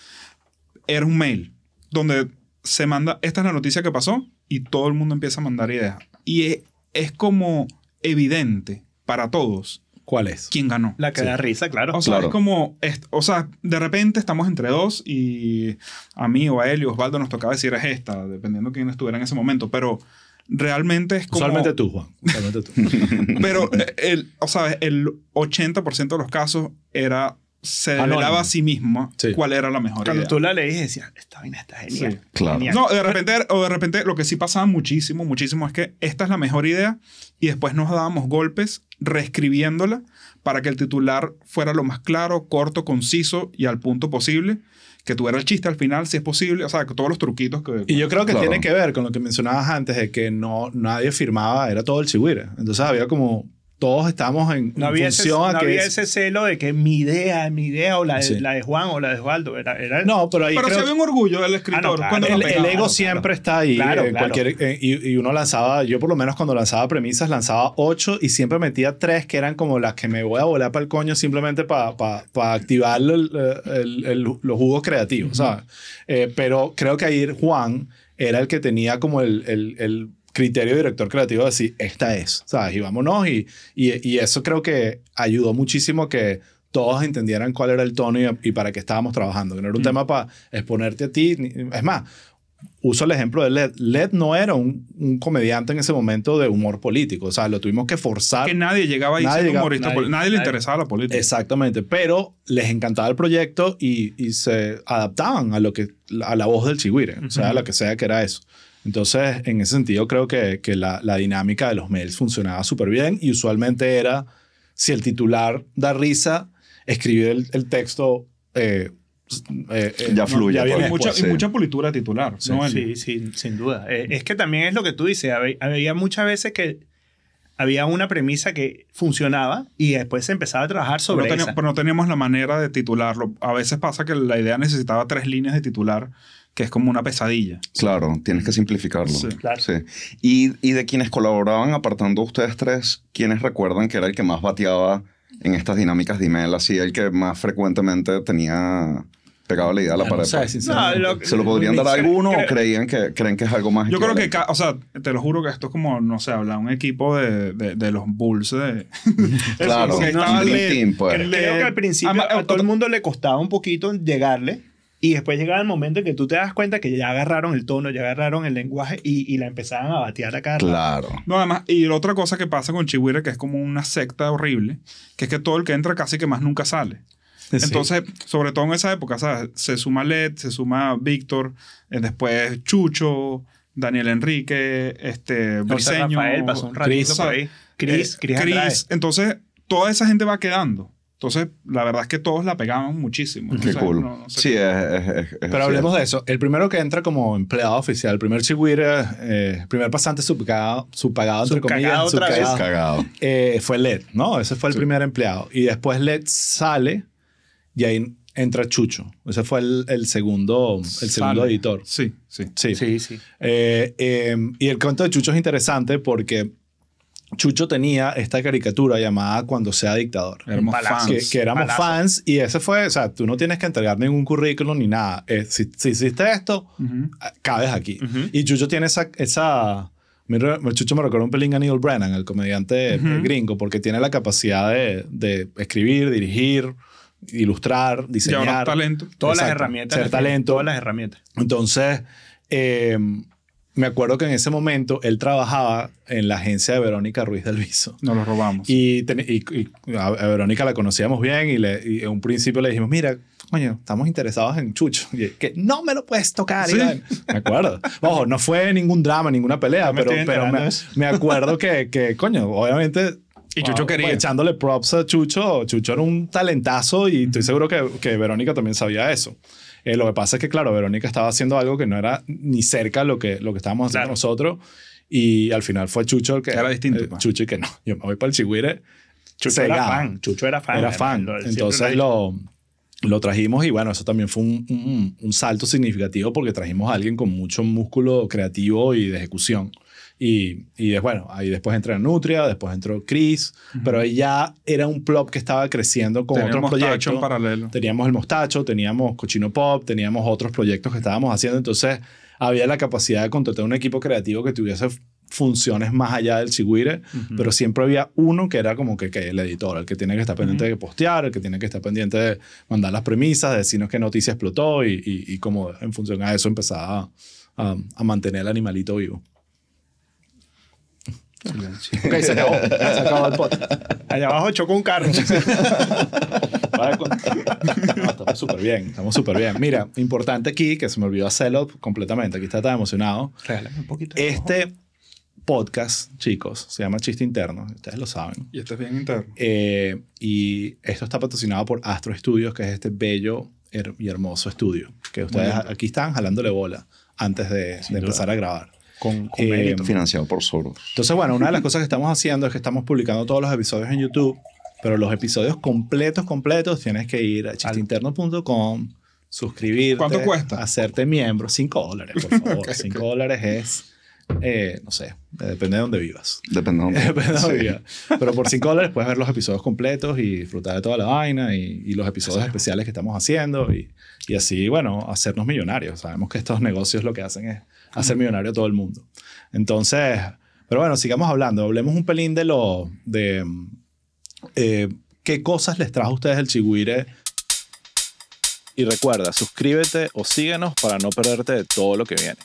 Era un mail donde se manda, esta es la noticia que pasó, y todo el mundo empieza a mandar ideas. Y es, es como evidente para todos ¿Cuál es? quién ganó. La que da risa, claro. O sea, Claro. es como, es- o sea, de repente estamos entre dos y a mí o a él y Osvaldo nos tocaba decir es esta, dependiendo quién estuviera en ese momento, pero realmente es como... Usualmente tú, Juan. Usualmente tú. *laughs* Pero, eh, el, o sea, el 80% de los casos era se Anónimo. revelaba a sí misma Sí. cuál era la mejor Cuando idea. tú la leís decías, esta vaina está genial. Sí. Claro. Genial. No, de repente, o de repente lo que sí pasaba muchísimo, muchísimo es que esta es la mejor idea y después nos dábamos golpes reescribiéndola para que el titular fuera lo más claro, corto, conciso y al punto posible, que tuviera el chiste al final si es posible, o sea, que todos los truquitos que... Y yo creo que Claro. tiene que ver con lo que mencionabas antes de que no nadie firmaba, era todo el chihuire. Entonces había como todos estábamos en, No en había, ese, función no a que había es- ese celo de que mi idea, mi idea, o la de, Sí. la de Juan o la de Osvaldo. Era, era No, pero ahí Pero creo si había un orgullo del escritor. Ah, no, claro. cuando lo el, pegaba. el ego claro, siempre está ahí. Claro. cualquier, eh, y, y uno lanzaba, yo por lo menos cuando lanzaba premisas, lanzaba ocho y siempre metía tres que eran como las que me voy a volar para el coño simplemente para activar el- el- el- los jugos creativos, ¿sabes? Eh, pero creo que ahí Juan era el que tenía como el, el- el criterio director creativo de decir, esta es, ¿sabes? Y vámonos. Y, y, y eso creo que ayudó muchísimo que todos entendieran cuál era el tono y, y para qué estábamos trabajando. Que no era un tema para exponerte a ti. Es más, uso el ejemplo de Led. Led no era un, un comediante en ese momento de humor político. O sea, lo tuvimos que forzar. Que nadie llegaba ahí Nadie llegaba- humorista. nadie- Nadie, le nadie. interesaba la política. Exactamente, pero les encantaba el proyecto y, y se adaptaban a lo que a la voz del chigüire, o sea, a lo que sea que era eso. Entonces, en ese sentido, creo que, que la, la dinámica de los mails funcionaba súper bien y usualmente era, si el titular da risa, escribir el, el texto... eh, eh, eh, Ya fluye, viene pues. y, mucha, después. y mucha politura titular. Sí, ¿no? Sí, sí, sin duda. Eh, es que también es lo que tú dices. Había, había muchas veces que había una premisa que funcionaba y después se empezaba a trabajar pero, sobre no teníamos, esa. pero no teníamos la manera de titularlo. A veces pasa que la idea necesitaba tres líneas de titular, que es como una pesadilla. Claro, tienes que simplificarlo. Sí. Claro. Sí. Y, y de quienes colaboraban, apartando a ustedes tres, ¿quiénes recuerdan que era el que más bateaba en estas dinámicas de email? Así, el que más frecuentemente tenía pegado la idea a la pared. no pues. No, lo- ¿Se lo podrían dar a Creo- alguno o creían que, creen que es algo más? Yo creo que, o sea, te lo juro que esto es como, no sé, habla un equipo de, de, de los Bulls de... *laughs* Claro, *laughs* dream Led, team, pues. Creo, que al principio Ama- a todo el mundo le costaba un poquito llegarle y después llegaba el momento en que tú te das cuenta que ya agarraron el tono, ya agarraron el lenguaje y, y la empezaban a batear a cada rato. Claro. No, además, y la otra cosa que pasa con Chihuire, que es como una secta horrible, que es que todo el que entra casi que más nunca sale. Sí. Entonces, sobre todo en esa época, ¿sabes? Se suma Led, se suma Víctor, eh, después Chucho, Daniel Enrique, este, Briseño, Rafael pasó un ratito Chris, por ahí. Chris, eh, Chris. Entonces, toda esa gente va quedando. Entonces, la verdad es que todos la pegaban muchísimo. Qué Entonces, cool. no- no sé sí, qué- es, es- es- es Pero hablemos de eso. El primero que entra como empleado oficial, el primer chigüire, eh, primer pasante subpagado, subpagado entre Subcagado comillas, otra vez. subcagado, cagado. eh, fue LED, ¿no? Ese fue el primer empleado. Y después LED sale y ahí entra Chucho. Ese fue el, el segundo, el segundo editor. Sí, sí. Sí. Sí, sí. Eh, eh, y el cuento de Chucho es interesante porque Chucho tenía esta caricatura llamada Cuando sea dictador. Éramos Palazo. fans. Que, que éramos Palazo. fans y ese fue, o sea, tú no tienes que entregar ningún currículum ni nada. Eh, si, si hiciste esto, Ujú. ah, cabes aquí. Ujú. Y Chucho tiene esa... esa mira, Chucho me recuerda un pelín a Neil Brennan, el comediante eh, Ujú. gringo, porque tiene la capacidad de, de escribir, dirigir, ilustrar, Llevar diseñar. talento. Todas las Exacto. herramientas. Ser las talento. Todas las herramientas. Entonces, eh, me acuerdo que en ese momento él trabajaba en la agencia de Verónica Ruiz del Viso. Nos lo robamos. Y, ten- y- y a Verónica la conocíamos bien y, le, y en un principio le dijimos, mira, coño, estamos interesados en Chucho. Y él, que no me lo puedes tocar. Sí. Iván". Me acuerdo. Ojo, no fue ningún drama, ninguna pelea, me pero, pero me, me acuerdo que, que, coño, obviamente... Y Chucho quería. Echándole props a Chucho. Chucho era un talentazo y estoy seguro que, que Verónica también sabía eso. Eh, lo que pasa es que, claro, Verónica estaba haciendo algo que no era ni cerca lo que, lo que estábamos haciendo Claro. nosotros. Y al final fue Chucho el que... Era distinto, eh, pues. Chucho y que no, yo me voy para el Chigüire. Chucho era fan. Chucho era fan. Era fan. Lo- Entonces lo, lo trajimos y bueno, eso también fue un, un- un salto significativo porque trajimos a alguien con mucho músculo creativo y de ejecución. Y, y bueno, ahí después entró Nutria, después entró Chris, pero ahí ya era un plop que estaba creciendo con otros proyectos. en paralelo. Teníamos el Mostacho, teníamos Cochino Pop, teníamos otros proyectos que estábamos haciendo. Entonces, había la capacidad de contratar un equipo creativo que tuviese funciones más allá del Chigüire, pero siempre había uno que era como que, que el editor, el que tiene que estar pendiente de postear, el que tiene que estar pendiente de mandar las premisas, de decirnos qué noticia explotó y, y, y como en función a eso empezaba a, a mantener el animalito vivo. Ok, se acabó. Se acabó el podcast. Allá abajo chocó un carro. *laughs* No, estamos súper bien, estamos súper bien. Mira, importante aquí, que se me olvidó hacerlo completamente, aquí está tan emocionado. Regálame un poquito. de Este podcast, chicos, se llama Chiste Interno, ustedes lo saben. Y este es bien interno. Eh, y esto está patrocinado por Astro Studios, que es este bello her- y hermoso estudio, que ustedes aquí están jalándole bola antes de, empezar a grabar. Con, con Eh. Financiado por Soros. Entonces, bueno, una de las cosas que estamos haciendo es que estamos publicando todos los episodios en YouTube, pero los episodios completos, completos, tienes que ir a chisteinterno.com, suscribirte. ¿Cuánto cuesta? Hacerte miembro. 5 dólares, por *laughs* favor. 5 dólares es, eh, no sé, depende de dónde vivas. Depende de dónde. *laughs* Depende de dónde Sí. vivas. Pero por 5 dólares puedes ver los episodios completos y disfrutar de toda la vaina y, y los episodios especiales que estamos haciendo y, y así, bueno, hacernos millonarios. Sabemos que estos negocios lo que hacen es hacer millonario a todo el mundo. Entonces, pero bueno, sigamos hablando. Hablemos un pelín de lo, de eh, qué cosas les trajo a ustedes el chigüire. Y recuerda, suscríbete o síguenos para no perderte de todo lo que viene.